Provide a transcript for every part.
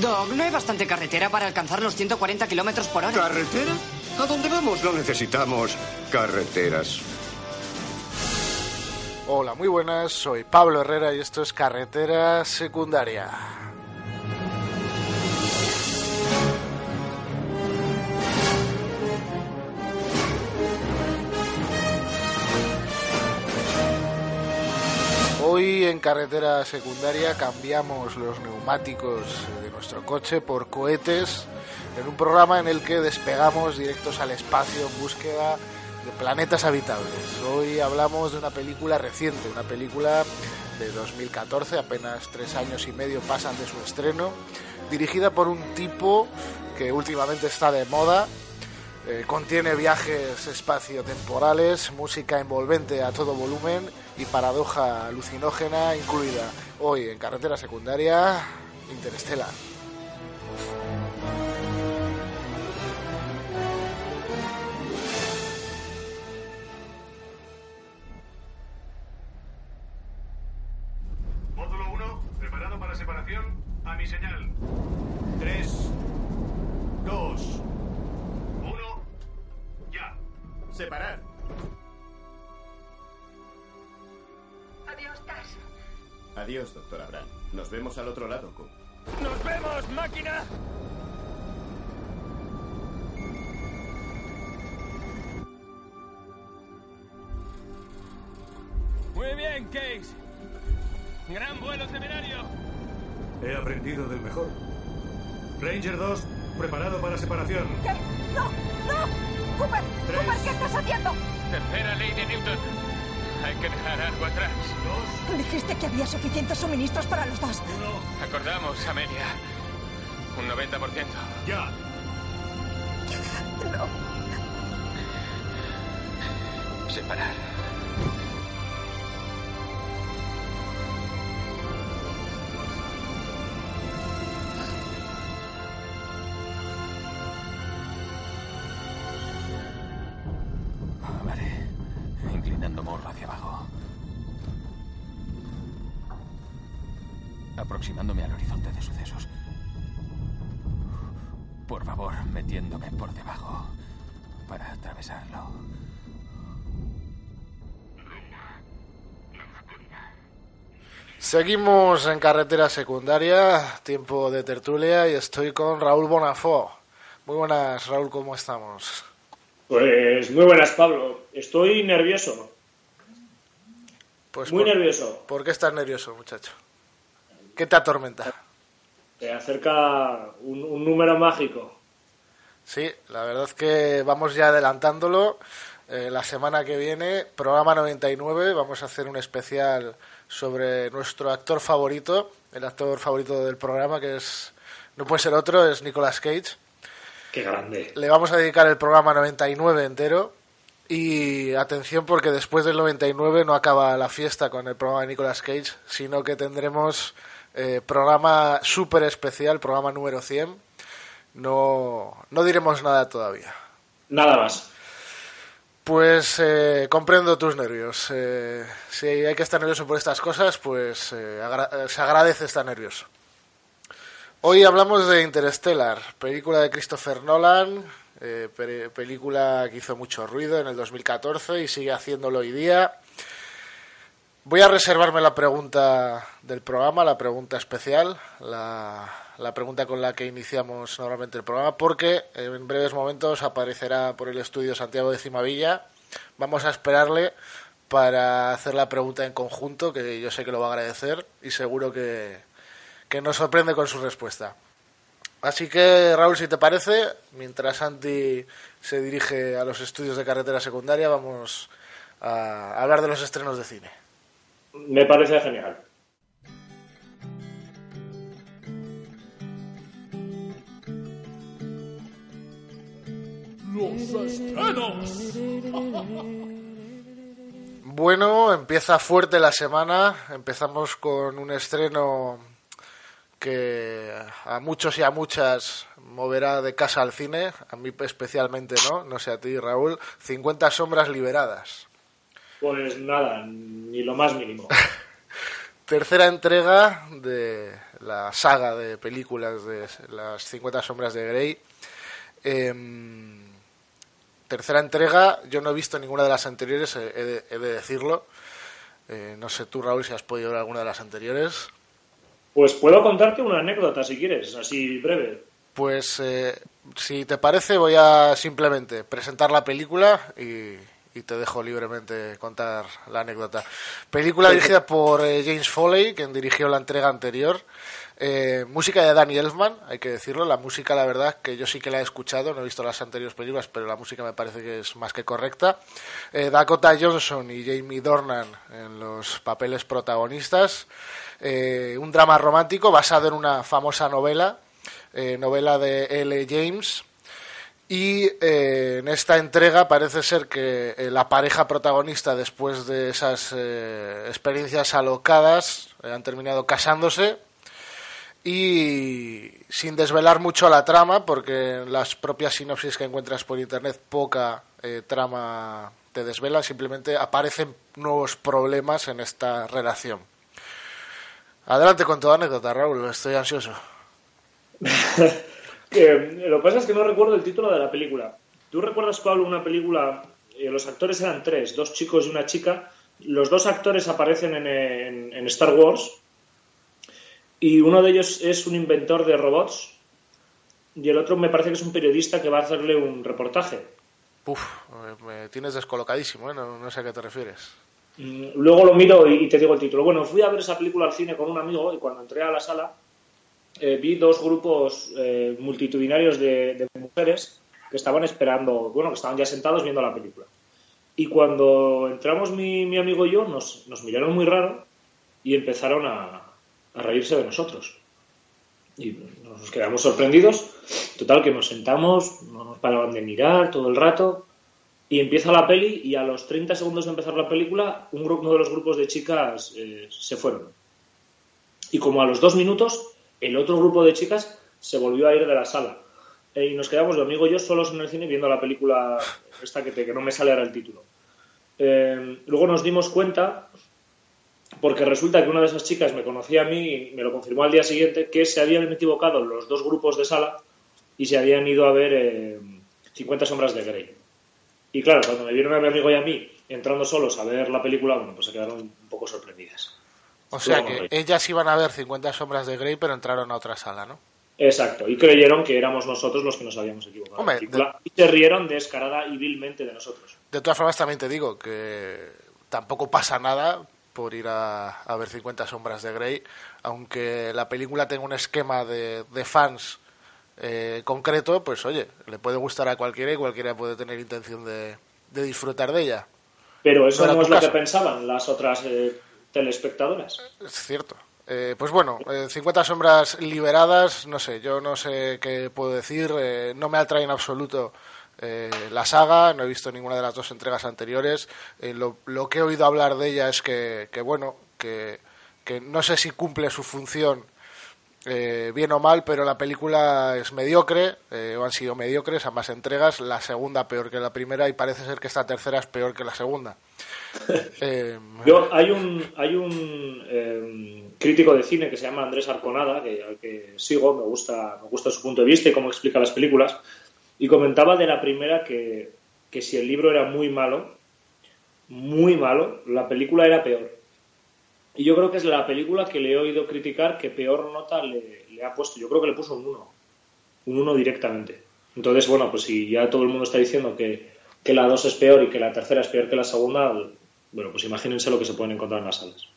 Doc, ¿no hay bastante carretera para alcanzar los 140 kilómetros por hora? ¿Carretera? ¿A dónde vamos? No necesitamos carreteras. Hola, muy buenas. Soy Pablo Herrera y esto es Carretera Secundaria. Hoy en carretera secundaria cambiamos los neumáticos de nuestro coche por cohetes en un programa en el que despegamos directos al espacio en búsqueda de planetas habitables. Hoy hablamos de una película reciente, una película de 2014, apenas tres años y medio pasan de su estreno, dirigida por un tipo que últimamente está de moda, eh, contiene viajes espacio-temporales, música envolvente a todo volumen y paradoja alucinógena incluida. Hoy en carretera secundaria, Interstellar. Módulo 1, preparado para separación. A mi señal. 3, 2, 1, ya. Separar. Adiós. Adiós, doctor Abraham. Nos vemos al otro lado, Cook. ¡Nos vemos, máquina! Muy bien, Case. Gran vuelo temerario. He aprendido del mejor. Ranger 2, preparado para separación. ¿Qué? ¡No! ¡No! ¡Cooper! Tres. ¡Cooper, qué estás haciendo! Tercera ley de Newton. Hay que dejar algo atrás. Dijiste que había suficientes suministros para los dos. Acordamos, Amelia. Un 90%. Ya. No. Separar. Aproximándome al horizonte de sucesos. Por favor, metiéndome por debajo. Para atravesarlo. Seguimos en carretera secundaria, tiempo de tertulia y estoy con Raúl Bonafó. Muy buenas, Raúl, ¿cómo estamos? Pues muy buenas, Pablo. Estoy nervioso. Pues Muy por- nervioso. ¿Por qué estás nervioso, muchacho? ¿Qué te atormenta? Se acerca un, un número mágico. Sí, la verdad es que vamos ya adelantándolo. Eh, la semana que viene, programa 99, vamos a hacer un especial sobre nuestro actor favorito, el actor favorito del programa, que es no puede ser otro, es Nicolas Cage. Qué grande. Le vamos a dedicar el programa 99 entero. Y atención porque después del 99 no acaba la fiesta con el programa de Nicolas Cage, sino que tendremos eh, programa súper especial, programa número 100. No, no diremos nada todavía. Nada más. Pues eh, comprendo tus nervios. Eh, si hay que estar nervioso por estas cosas, pues agra- se agradece estar nervioso. Hoy hablamos de Interstellar, película de Christopher Nolan, pe- película que hizo mucho ruido en el 2014 y sigue haciéndolo hoy día. Voy a reservarme la pregunta del programa, la pregunta especial, la, pregunta con la que iniciamos normalmente el programa, porque en breves momentos aparecerá por el estudio Santiago de Cimavilla. Vamos a esperarle para hacer la pregunta en conjunto, que yo sé que lo va a agradecer y seguro que, que nos sorprende con su respuesta. Así que, Raúl, si te parece, mientras Santi se dirige a los estudios de carretera secundaria, vamos a hablar de los estrenos de cine. Me parece genial. Los estrenos. Bueno, empieza fuerte la semana. Empezamos con un estreno que a muchos y a muchas moverá de casa al cine, a mí especialmente no, no sé a ti Raúl, 50 sombras liberadas. Pues nada, ni lo más mínimo. Tercera entrega de la saga de películas de las 50 sombras de Grey. Em, tercera entrega, yo no he visto ninguna de las anteriores, he de, decirlo. Eh, no sé tú, Raúl, si has podido ver alguna de las anteriores. Pues puedo contarte una anécdota si quieres, así breve. Pues eh, si te parece voy a simplemente presentar la película y, te dejo libremente contar la anécdota. Película dirigida por eh, James Foley, quien dirigió la entrega anterior. Eh, música de Danny Elfman, hay que decirlo. La música, la verdad, que yo sí que la he escuchado, no he visto las anteriores películas, pero la música me parece que es más que correcta. Dakota Johnson y Jamie Dornan en los papeles protagonistas. un drama romántico basado en una famosa novela eh, novela de L. James. Y eh, en esta entrega parece ser que eh, la pareja protagonista, después de esas experiencias alocadas, han terminado casándose. Y sin desvelar mucho la trama, porque las propias sinopsis que encuentras por internet poca trama te desvela, simplemente aparecen nuevos problemas en esta relación. Adelante con tu anécdota, Raúl, estoy ansioso. lo que pasa es que no recuerdo el título de la película. ¿Tú recuerdas, Pablo, una película? Eh, los actores eran tres, dos chicos y una chica. Los dos actores aparecen en, Star Wars y uno de ellos es un inventor de robots y el otro me parece que es un periodista que va a hacerle un reportaje. Uf, me tienes descolocadísimo, ¿eh? no, sé a qué te refieres. Mm, luego lo miro y te digo el título. Bueno, fui a ver esa película al cine con un amigo y cuando entré a la sala eh, vi dos grupos eh, multitudinarios de, mujeres que estaban esperando, bueno, que estaban ya sentados viendo la película. Y cuando entramos mi, amigo y yo, nos, miraron muy raro y empezaron a, reírse de nosotros. Y nos quedamos sorprendidos. Total, que nos sentamos, no nos paraban de mirar todo el rato. Y empieza la peli y a los 30 segundos de empezar la película, un grupo, uno de los grupos de chicas eh, se fueron. Y como a los dos minutos el otro grupo de chicas se volvió a ir de la sala. Eh, y nos quedamos, mi amigo y yo, solos en el cine viendo la película esta que, que no me sale ahora el título. Eh, luego nos dimos cuenta, porque resulta que una de esas chicas me conocía a mí y me lo confirmó al día siguiente, que se habían equivocado los dos grupos de sala y se habían ido a ver 50 eh, sombras de Grey. Y claro, cuando me vieron a mi amigo y a mí entrando solos a ver la película, bueno, pues se quedaron un poco sorprendidas. O sea que ellas iban a ver 50 sombras de Grey, pero entraron a otra sala, ¿no? Exacto, y creyeron que éramos nosotros los que nos habíamos equivocado. Y se rieron descarada y vilmente de nosotros. De todas formas, también te digo que tampoco pasa nada por ir a, ver 50 sombras de Grey, aunque la película tenga un esquema de, fans eh, concreto, pues oye, le puede gustar a cualquiera y cualquiera puede tener intención de, disfrutar de ella. Pero eso no, es lo que pensaban las otras eh, telespectadoras. Es cierto. Eh, pues bueno, 50 eh, sombras liberadas, no sé, yo no sé qué puedo decir, eh, no me atrae en absoluto la saga, no he visto ninguna de las dos entregas anteriores, lo, lo, que he oído hablar de ella es que, que bueno, que, que, no sé si cumple su función bien o mal, pero la película es mediocre, o han sido mediocres ambas entregas, la segunda peor que la primera y parece ser que esta tercera es peor que la segunda. Eh, Yo, hay un, hay un em, crítico de cine que se llama Andrés Arconada, que, que sigo, me gusta, me gusta su punto de vista y cómo explica las películas, y comentaba de la primera que, que si el libro era muy malo, muy malo, la película era peor. Y yo creo que es la película que le he oído criticar que peor nota le, ha puesto. Yo creo que le puso un 1. Un 1 directamente. Entonces, bueno, pues si ya todo el mundo está diciendo que, que la 2 es peor y que la tercera es peor que la segunda, bueno, pues imagínense lo que se pueden encontrar en las salas.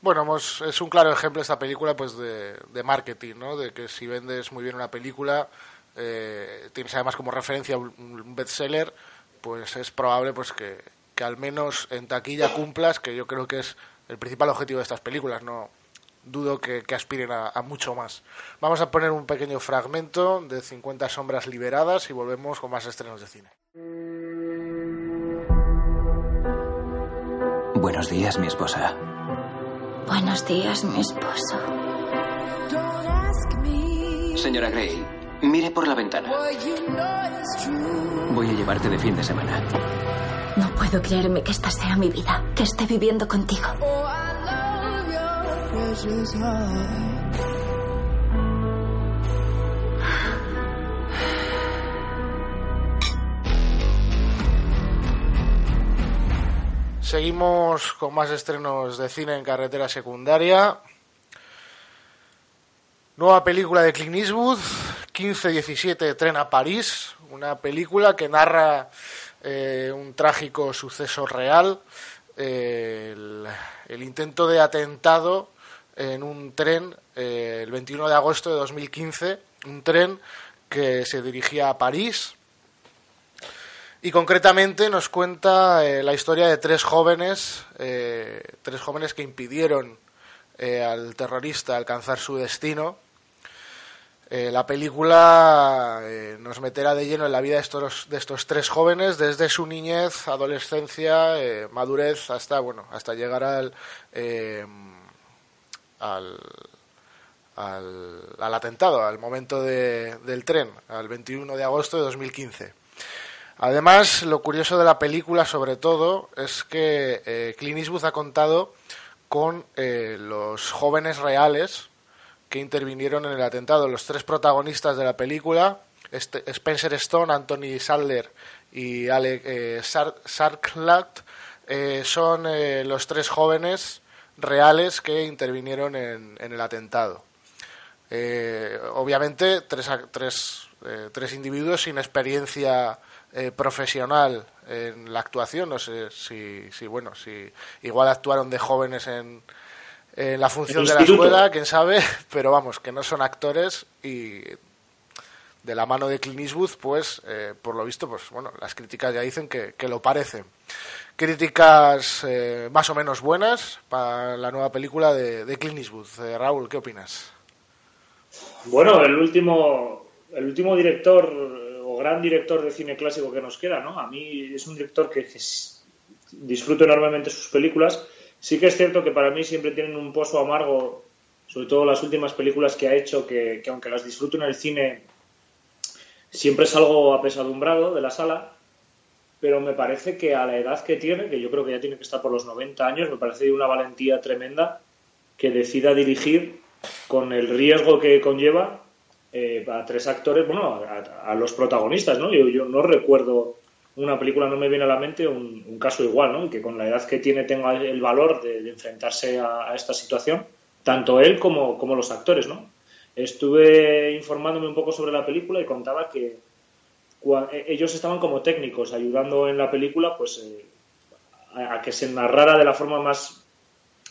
Bueno, es un claro ejemplo esta película pues de, marketing, ¿no? De que si vendes muy bien una película, eh, tienes además como referencia un bestseller, pues es probable pues que, al menos en taquilla cumplas, que yo creo que es el principal objetivo de estas películas, no, dudo que, aspiren a, mucho más. Vamos a poner un pequeño fragmento de 50 sombras liberadas y volvemos con más estrenos de cine. Buenos días, mi esposa. Buenos días, mi esposo. Señora Gray, mire por la ventana. Voy a llevarte de fin de semana. Puedo creerme que esta sea mi vida, que esté viviendo contigo. Seguimos con más estrenos de cine en carretera secundaria. Nueva película de Clint Eastwood, 15-17 Tren a París, una película que narra eh, un trágico suceso real, eh, el, intento de atentado en un tren eh, el 21 de agosto de 2015, un tren que se dirigía a París. Y concretamente nos cuenta la historia de tres jóvenes, tres jóvenes que impidieron al terrorista alcanzar su destino eh, la película eh, nos meterá de lleno en la vida de estos, de estos tres jóvenes desde su niñez, adolescencia, eh, madurez hasta bueno hasta llegar al, al, al, atentado, al momento del tren, al 21 de agosto de 2015. Además, lo curioso de la película, sobre todo, es que Clint Eastwood ha contado con los jóvenes reales que intervinieron en el atentado. Los tres protagonistas de la película, este, Spencer Stone, Anthony Sadler y Alec eh, eh son eh, los tres jóvenes reales que intervinieron en, el atentado. Eh, obviamente, tres, tres, tres, individuos sin experiencia profesional en la actuación. No sé si, si, bueno, si igual actuaron de jóvenes en, en la función de la escuela, quién sabe, pero vamos, que no son actores y de la mano de Clint Eastwood, pues, eh, por lo visto, pues, bueno, las críticas ya dicen que, lo parece. Críticas eh, más o menos buenas para la nueva película de, de Clint Eastwood. Eh, Raúl, ¿qué opinas? Bueno, el último, el último director o gran director de cine clásico que nos queda, ¿no? A mí es un director que disfruto enormemente sus películas Sí que es cierto que para mí siempre tienen un pozo amargo, sobre todo las últimas películas que ha hecho, que, aunque las disfruto en el cine, siempre es algo apesadumbrado de la sala, pero me parece que a la edad que tiene, que yo creo que ya tiene que estar por los 90 años, me parece de una valentía tremenda que decida dirigir con el riesgo que conlleva eh, a tres actores, bueno, a, los protagonistas, ¿no? Yo, yo no recuerdo una película no me viene a la mente un, caso igual, ¿no? que con la edad que tiene tenga el valor de, enfrentarse a, esta situación, tanto él como, como, los actores, ¿no? Estuve informándome un poco sobre la película y contaba que e, ellos estaban como técnicos ayudando en la película pues eh, a, que se narrara de la forma más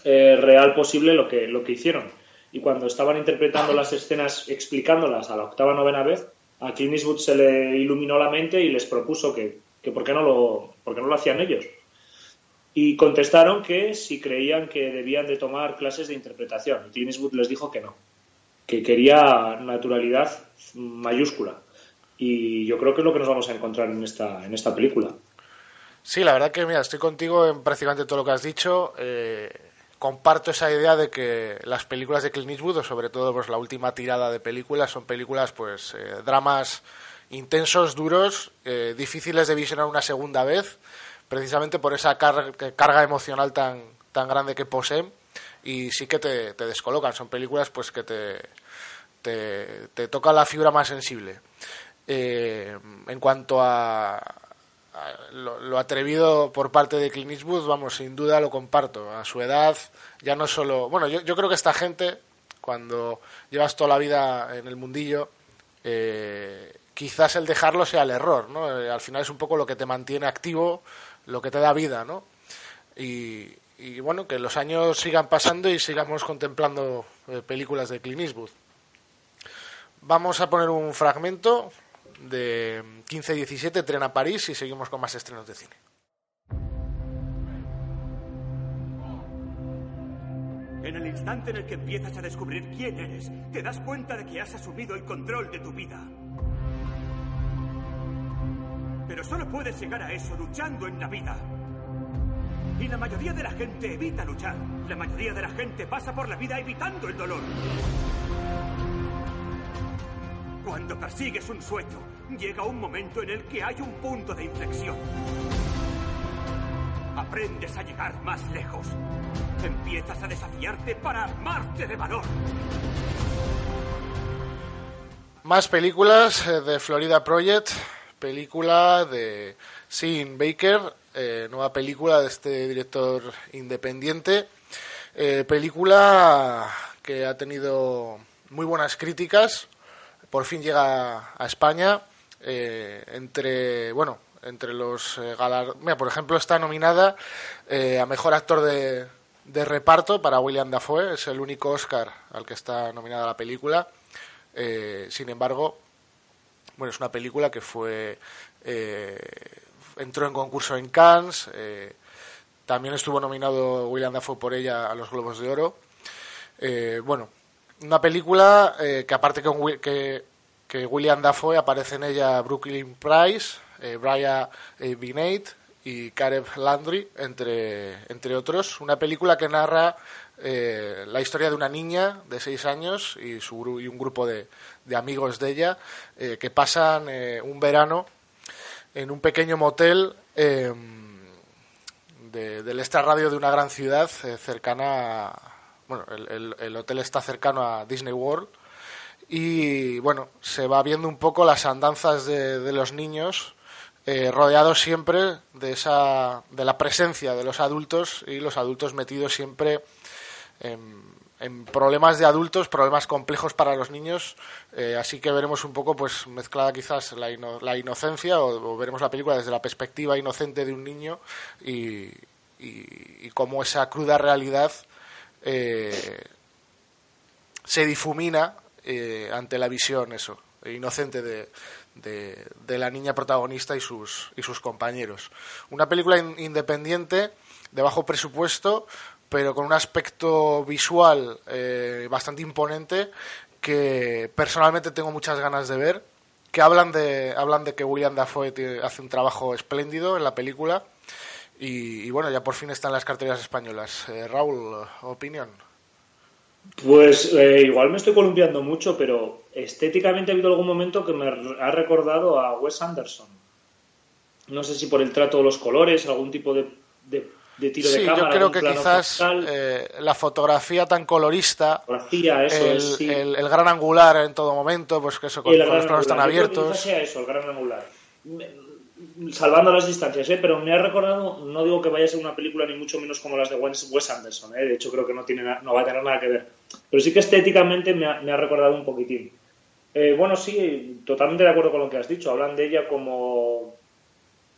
eh, real posible lo que, lo que hicieron. Y cuando estaban interpretando las escenas, explicándolas a la octava novena vez, a Clint Eastwood se le iluminó la mente y les propuso que que por qué no lo, por no lo hacían ellos. Y contestaron que si creían que debían de tomar clases de interpretación. Y Eastwood les dijo que no, que quería naturalidad mayúscula. Y yo creo que es lo que nos vamos a encontrar en esta, en esta película. Sí, la verdad que mira, estoy contigo en prácticamente todo lo que has dicho. Eh, comparto esa idea de que las películas de Clint Eastwood, o sobre todo pues, la última tirada de películas, son películas, pues, eh, dramas intensos, duros, eh, difíciles de visionar una segunda vez, precisamente por esa carga, emocional tan, tan grande que poseen y sí que te, descolocan. Son películas pues que te, te, tocan la fibra más sensible. Eh, en cuanto a, lo, atrevido por parte de Clint Eastwood, vamos, sin duda lo comparto. A su edad, ya no solo. Bueno, yo, yo creo que esta gente, cuando llevas toda la vida en el mundillo, eh, quizás el dejarlo sea el error, ¿no? Eh, al final es un poco lo que te mantiene activo, lo que te da vida, ¿no? Y, bueno, que los años sigan pasando y sigamos contemplando eh, películas de Clint Eastwood. Vamos a poner un fragmento de 15-17, Tren a París, y seguimos con más estrenos de cine. En el instante en el que empiezas a descubrir quién eres, te das cuenta de que has asumido el control de tu vida. Pero solo puedes llegar a eso luchando en la vida. Y la mayoría de la gente evita luchar. La mayoría de la gente pasa por la vida evitando el dolor. Cuando persigues un sueño, llega un momento en el que hay un punto de inflexión. Aprendes a llegar más lejos. Empiezas a desafiarte para armarte de valor. Más películas eh, de Florida Project, película de Sean Baker, eh, nueva película de este director independiente, eh, película que ha tenido muy buenas críticas, por fin llega a España, entre, bueno, entre los galardones, por ejemplo, está nominada a Mejor Actor de, de reparto para William Dafoe, es el único Oscar al que está nominada la película. Eh, sin embargo, bueno, es una película que fue eh, entró en concurso en Cannes, eh, también estuvo nominado William Dafoe por ella a los Globos de Oro. bueno, una película que aparte que, que, que, William Dafoe aparece en ella Brooklyn Price, Brian Binate y Caleb Landry, entre, entre otros. Una película que narra eh, la historia de una niña de seis años y, su, y un grupo de, amigos de ella eh, que pasan eh, un verano en un pequeño motel em, de, del extrarradio de una gran ciudad cercana a, bueno el, el, hotel está cercano a Disney World y bueno se va viendo un poco las andanzas de, los niños rodeados siempre de esa de la presencia de los adultos y los adultos metidos siempre en, problemas de adultos, problemas complejos para los niños, eh, así que veremos un poco pues mezclada quizás la, la inocencia o, veremos la película desde la perspectiva inocente de un niño y, y, cómo esa cruda realidad eh, se difumina ante la visión eso inocente de, de, la niña protagonista y sus, y sus compañeros. Una película independiente, de bajo presupuesto, pero con un aspecto visual eh, bastante imponente que personalmente tengo muchas ganas de ver. Que hablan de, hablan de que William Dafoe hace un trabajo espléndido en la película. Y, bueno, ya por fin están las carteras españolas. Eh, Raúl, opinión. Pues eh, igual me estoy columpiando mucho, pero estéticamente ha habido algún momento que me ha recordado a Wes Anderson. No sé si por el trato de los colores, algún tipo de, tiro de cámara. yo creo que quizás eh, la fotografía tan colorista, el, el, gran angular en todo momento, pues que eso con, los planos tan abiertos. sea eso, el gran angular salvando las distancias, ¿eh? pero me ha recordado, no digo que vaya a ser una película ni mucho menos como las de Wes Anderson, ¿eh? de hecho creo que no, tiene, no va a tener nada que ver, pero sí que estéticamente me ha, recordado un poquitín. Eh, bueno, sí, totalmente de acuerdo con lo que has dicho, hablan de ella como,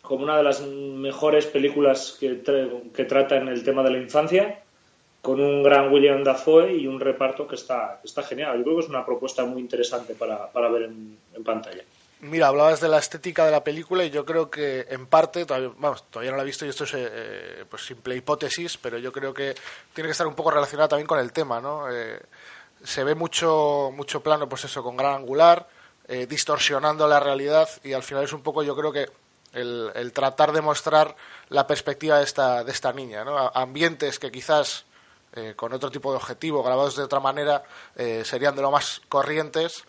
como una de las mejores películas que, que trata en el tema de la infancia, con un gran William Dafoe y un reparto que está, está genial. Yo creo que es una propuesta muy interesante para, para ver en pantalla. Mira, hablabas de la estética de la película y yo creo que en parte, todavía, vamos, todavía no la he visto y esto es eh, pues simple hipótesis, pero yo creo que tiene que estar un poco relacionada también con el tema, ¿no? Eh, se ve mucho, mucho plano, pues eso, con gran angular, eh, distorsionando la realidad y al final es un poco, yo creo que el, el, tratar de mostrar la perspectiva de esta, de esta niña, ¿no? Ambientes que quizás con otro tipo de objetivo, grabados de otra manera, serían de lo más corrientes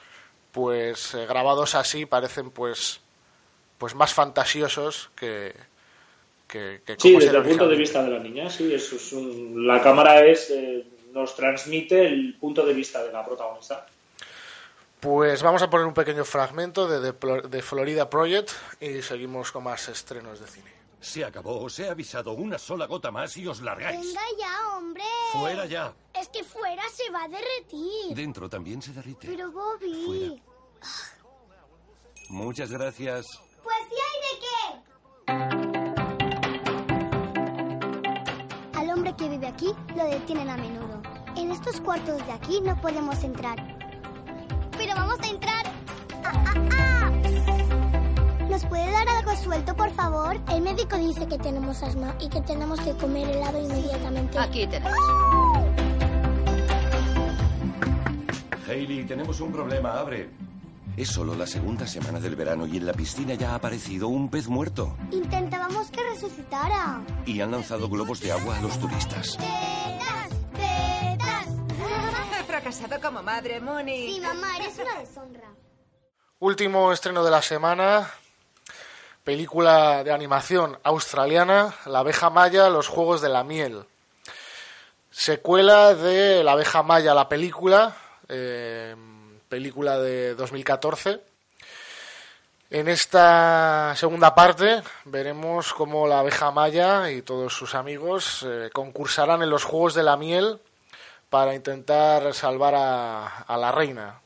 pues eh, grabados así parecen pues pues más fantasiosos que, que, sí desde el punto de vista de la niña sí eso es la cámara es eh, nos transmite el punto de vista de la protagonista pues vamos a poner un pequeño fragmento de, Florida Project y seguimos con más estrenos de cine se acabó. Os he avisado una sola gota más y os largáis. Venga ya, hombre. Fuera ya. Es que fuera se va a derretir. Dentro también se derrite. Pero Bobby. Muchas gracias. Pues sí hay de qué. Al hombre que vive aquí lo detienen a menudo. En estos cuartos de aquí no podemos entrar. Pero vamos a entrar. ¡Ah, ah, ah! ¿Nos puede dar algo suelto, por favor? El médico dice que tenemos asma y que tenemos que comer helado inmediatamente. Aquí tenemos. Hailey, tenemos un problema, abre. Es solo la segunda semana del verano y en la piscina ya ha aparecido un pez muerto. Intentábamos que resucitara. Y han lanzado globos de agua a los turistas. Fracasado como madre, Moni. Sí, mamá, eres una deshonra. Último estreno de la semana. Película de animación australiana, La abeja maya, los juegos de la miel. Secuela de La abeja maya, la película, eh, película de 2014. En esta segunda parte veremos cómo la abeja maya y todos sus amigos eh, concursarán en los Juegos de la Miel para intentar salvar a, a la reina.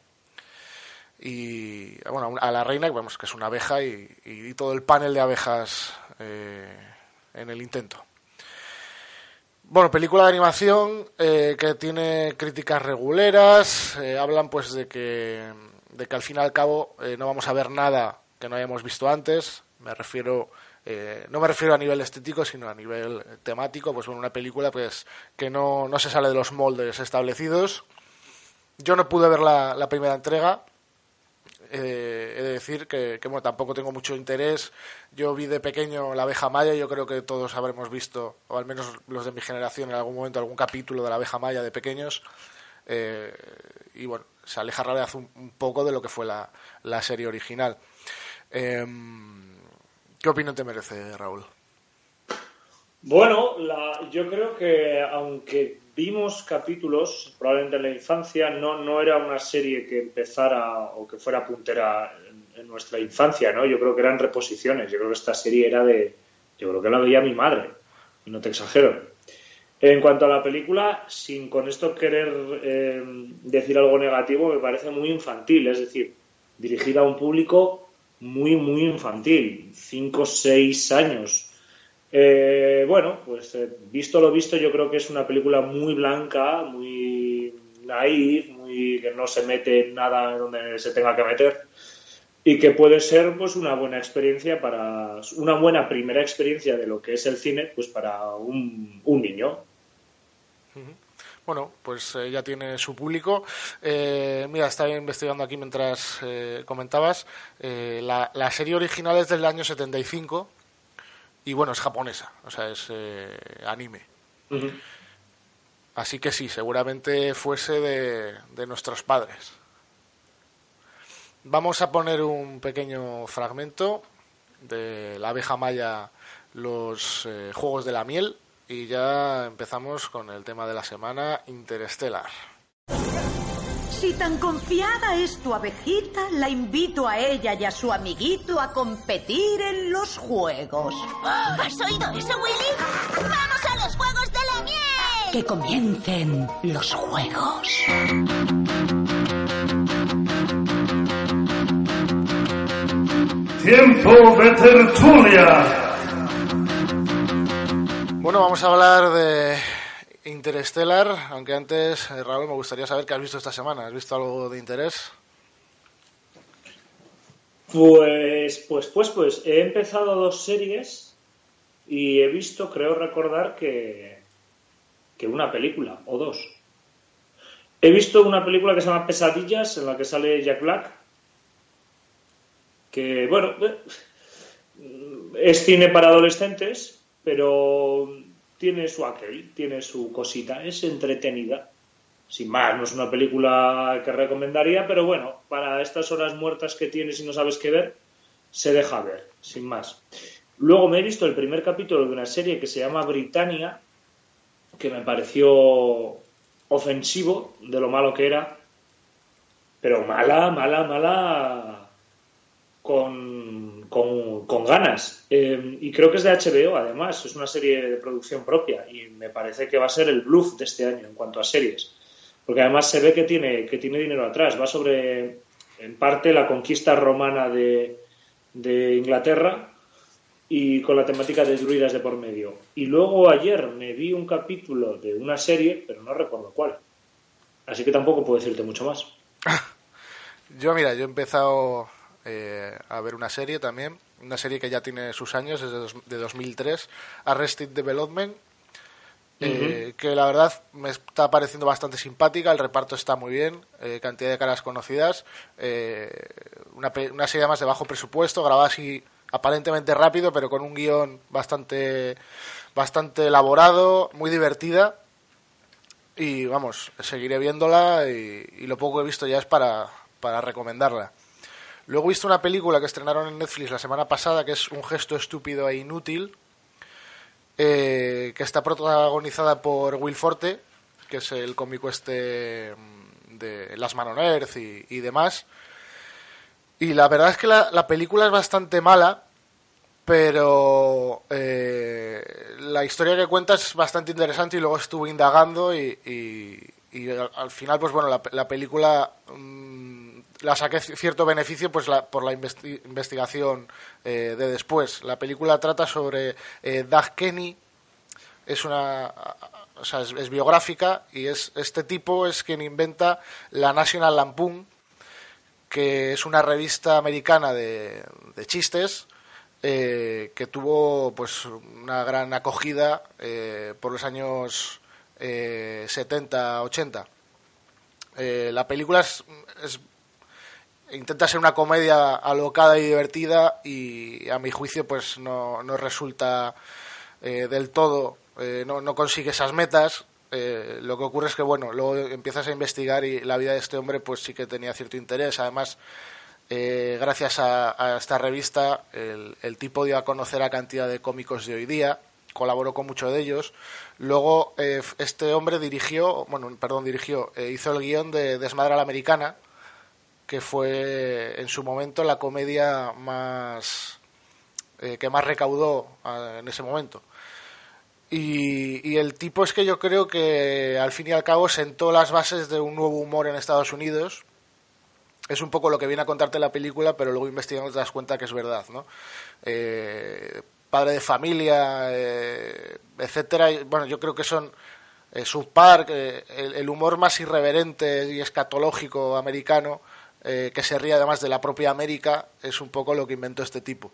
Y bueno, a la reina, vamos, que es una abeja, y, y todo el panel de abejas eh, en el intento. Bueno, película de animación eh, que tiene críticas reguleras, eh, hablan pues de que, de que al fin y al cabo eh, no vamos a ver nada que no hayamos visto antes, me refiero, eh, no me refiero a nivel estético, sino a nivel temático, pues bueno, una película pues que no, no se sale de los moldes establecidos. Yo no pude ver la, primera entrega, eh, he de decir que, bueno, tampoco tengo mucho interés. Yo vi de pequeño La abeja maya, yo creo que todos habremos visto, o al menos los de mi generación, en algún momento algún capítulo de La abeja maya de pequeños. Eh, y bueno, se aleja un, un, poco de lo que fue la, la serie original. Eh, ¿Qué opinión te merece, Raúl? Bueno, yo creo que aunque vimos capítulos, probablemente en la infancia, no, no era una serie que empezara o que fuera puntera en, en, nuestra infancia, ¿no? Yo creo que eran reposiciones. Yo creo que esta serie era de. Yo creo que la veía mi madre, y no te exagero. En cuanto a la película, sin con esto querer eh, decir algo negativo, me parece muy infantil, es decir, dirigida a un público muy, muy infantil, 5, 6 años eh, bueno, pues eh, visto lo visto, yo creo que es una película muy blanca, muy naif, muy que no se mete nada donde se tenga que meter y que puede ser pues una buena experiencia para una buena primera experiencia de lo que es el cine, pues para un niño. Bueno, pues eh, ya tiene su público. Eh, mira, estaba investigando aquí mientras eh, comentabas. La, la, serie original es del año 75 y bueno, es japonesa, o sea, es eh, anime. Uh -huh. Así que sí, seguramente fuese de, de, nuestros padres. Vamos a poner un pequeño fragmento de la abeja maya, los eh, juegos de la miel, y ya empezamos con el tema de la semana, Interstellar. Si tan confiada es tu abejita, la invito a ella y a su amiguito a competir en los juegos. ¿Has oído eso, Willy? ¡Vamos a los juegos de la miel! Que comiencen los juegos. Tiempo de tertulia. Bueno, vamos a hablar de Interstellar, aunque antes, eh, Raúl, me gustaría saber qué has visto esta semana. ¿Has visto algo de interés? Pues, pues, pues, pues, he empezado dos series y he visto, creo recordar que, que una película o dos. He visto una película que se llama Pesadillas, en la que sale Jack Black, que, bueno, es cine para adolescentes, pero tiene su aquel, tiene su cosita, es entretenida. Sin más, no es una película que recomendaría, pero bueno, para estas horas muertas que tienes y no sabes qué ver, se deja ver, sin más. Luego me he visto el primer capítulo de una serie que se llama Britannia, que me pareció ofensivo de lo malo que era, pero mala, mala, mala, con, con, con ganas. Eh, y creo que es de HBO, además, es una serie de producción propia y me parece que va a ser el bluff de este año en cuanto a series. Porque además se ve que tiene, que tiene dinero atrás. Va sobre, en parte, la conquista romana de, de Inglaterra y con la temática de druidas de por medio. Y luego ayer me vi un capítulo de una serie, pero no recuerdo cuál. Así que tampoco puedo decirte mucho más. Yo, mira, yo he empezado eh, a ver una serie también, una serie que ya tiene sus años, es de, dos, de 2003, Arrested Development, eh, que la verdad me está pareciendo bastante simpática, el reparto está muy bien, eh, cantidad de caras conocidas, eh, una, una, serie más de bajo presupuesto, grabada así aparentemente rápido, pero con un guion bastante, bastante elaborado, muy divertida. Y vamos, seguiré viéndola y, y lo poco que he visto ya es para, para recomendarla. Luego he visto una película que estrenaron en Netflix la semana pasada, que es Un gesto estúpido e inútil, eh, que está protagonizada por Will Forte, que es el cómico este mm, de Las Man Earth y, demás. Y la verdad es que la, la película es bastante mala, pero eh, la historia que cuenta es bastante interesante y luego estuve indagando y, y, al, al, final, pues bueno, la, la película mmm, la saqué cierto beneficio pues la, por la investi investigación eh, de después. La película trata sobre eh, Doug Kenny, es una o sea, es, biográfica y es este tipo es quien inventa la National Lampoon, que es una revista americana de, de chistes eh, que tuvo pues una gran acogida eh, por los años eh, 70 80 la película es, intenta ser una comedia alocada y divertida y a mi juicio pues no, no resulta eh, del todo eh, no, no, consigue esas metas eh, lo que ocurre es que bueno luego empiezas a investigar y la vida de este hombre pues sí que tenía cierto interés además gracias a, esta revista el, tipo dio a conocer a cantidad de cómicos de hoy día, colaboró con muchos de ellos. Luego este hombre dirigió, bueno, perdón, dirigió, hizo el guion de Desmadre a la Americana, que fue en su momento la comedia más eh, que más recaudó ah, en ese momento. Y, y, el tipo es que yo creo que al fin y al cabo sentó las bases de un nuevo humor en Estados Unidos es un poco lo que viene a contarte la película, pero luego investigando te das cuenta que es verdad, ¿no? Eh, padre de familia, eh, etcétera. Bueno, yo creo que son South Park, el, el, humor más irreverente y escatológico americano, eh, que se ríe además de la propia América, es un poco lo que inventó este tipo.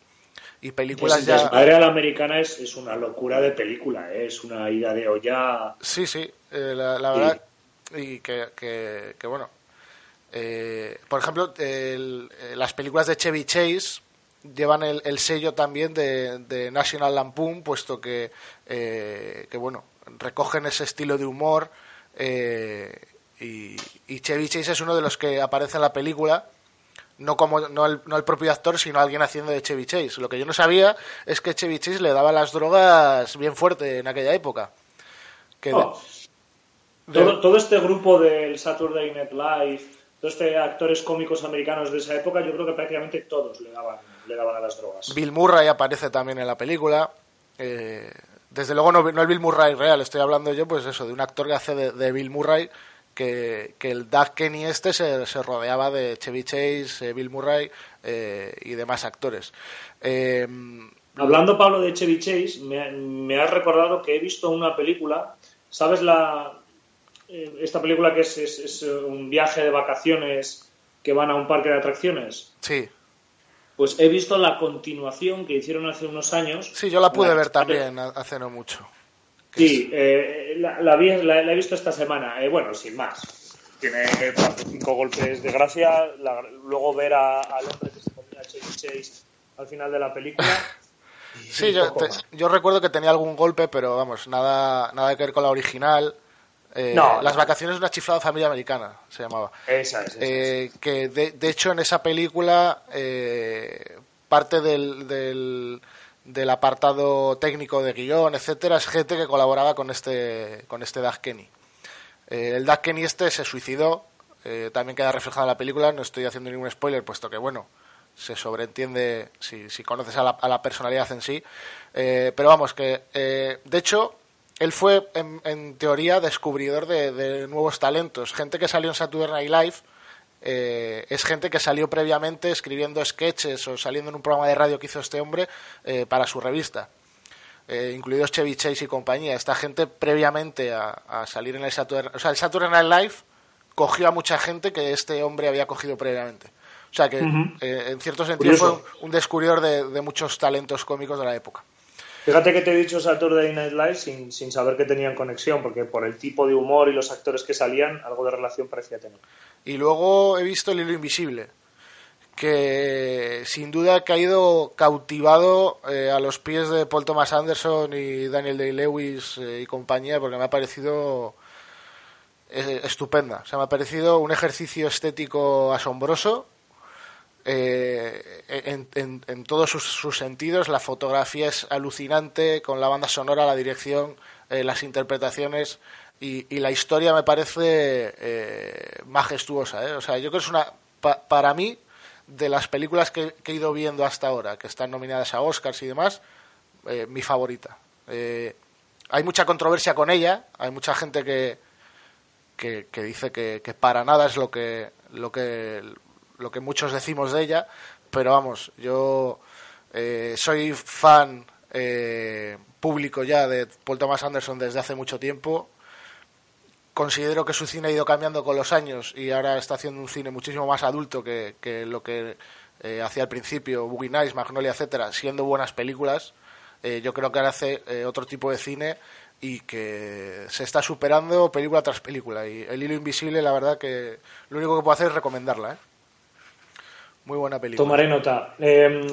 Y películas pues, ya. Desmadre a la americana es, es, una locura de película, ¿eh? es una ida de olla. Sí, sí, la, la, verdad. Y que, que, que bueno, eh, por ejemplo, el, eh, las películas de Chevy Chase llevan el, el sello también de, de, National Lampoon, puesto que, eh, que, bueno, recogen ese estilo de humor eh, y, y, Chevy Chase es uno de los que aparece en la película. No como no el, no el propio actor, sino alguien haciendo de Chevy Chase. Lo que yo no sabía es que Chevy Chase le daba las drogas bien fuerte en aquella época. Que oh. de, todo, todo este grupo del Saturday Night Live todos este actores cómicos americanos de esa época, yo creo que prácticamente todos le daban, le daban a las drogas. Bill Murray aparece también en la película. Eh, desde luego no, no, el Bill Murray real, estoy hablando yo, pues eso, de un actor que hace de, de Bill Murray, que, que, el Doug Kenny este se, se rodeaba de Chevy Chase, eh, Bill Murray eh, y demás actores. Eh, Hablando, Pablo, de Chevy Chase, me, me has recordado que he visto una película, ¿sabes la, eh, esta película que es, es, es, un viaje de vacaciones que van a un parque de atracciones. Sí. Pues he visto la continuación que hicieron hace unos años. Sí, yo la pude ver también hace no mucho. Sí, eh, la, la, vi, la, he visto esta semana. Eh, bueno, sin más. Tiene cinco golpes de gracia. luego ver a, al hombre que se comía Chase al final de la película. Sí, yo, te, yo, recuerdo que tenía algún golpe, pero vamos, nada, nada que ver con la original. Eh, no, las vacaciones de una chiflada familia americana se llamaba. Esa es. Esa eh, es. Que de, de, hecho en esa película eh, parte del, del, del, apartado técnico de guion, etcétera, es gente que colaboraba con este con este Doug Kenny. Eh, el Doug Kenny este se suicidó, eh, también queda reflejado en la película. No estoy haciendo ningún spoiler, puesto que bueno se sobreentiende si, si conoces a la, a la personalidad en sí. Eh, pero vamos que de hecho él fue, en, en teoría, descubridor de, de, nuevos talentos. Gente que salió en Saturday Night Live eh, es gente que salió previamente escribiendo sketches o saliendo en un programa de radio que hizo este hombre eh, para su revista. Eh, incluidos Chevy Chase y compañía. Esta gente previamente a, a, salir en el Saturday, o sea, el Saturday Night Live cogió a mucha gente que este hombre había cogido previamente. O sea que, uh -huh. en cierto sentido, Curioso. fue un, un descubridor de, de muchos talentos cómicos de la época. Fíjate que te he dicho Saturday Night Live sin, sin saber que tenían conexión, porque por el tipo de humor y los actores que salían, algo de relación parecía tener. Y luego he visto El hilo invisible, que sin duda ha caído cautivado eh, a los pies de Paul Thomas Anderson y Daniel Day-Lewis eh, y compañía, porque me ha parecido eh, estupenda. O sea, me ha parecido un ejercicio estético asombroso eh, en, todos sus, sentidos. La fotografía es alucinante, con la banda sonora, la dirección, eh, las interpretaciones y, la historia me parece eh, majestuosa. O sea, yo creo que es una, para mí, de las películas que, he ido viendo hasta ahora, que están nominadas a Oscars y demás, mi favorita. hay mucha controversia con ella, hay mucha gente que, que, dice que, que, para nada es lo que, lo que lo que muchos decimos de ella, pero vamos, yo eh, soy fan eh, público ya de Paul Thomas Anderson desde hace mucho tiempo. Considero que su cine ha ido cambiando con los años y ahora está haciendo un cine muchísimo más adulto que, lo que eh, hacía al principio, Boogie Nights, Magnolia, etcétera, siendo buenas películas. yo creo que ahora hace otro tipo de cine y que se está superando película tras película. Y El Hilo Invisible, la verdad que lo único que puedo hacer es recomendarla. ¿eh? Muy buena película. Tomaré nota. Em,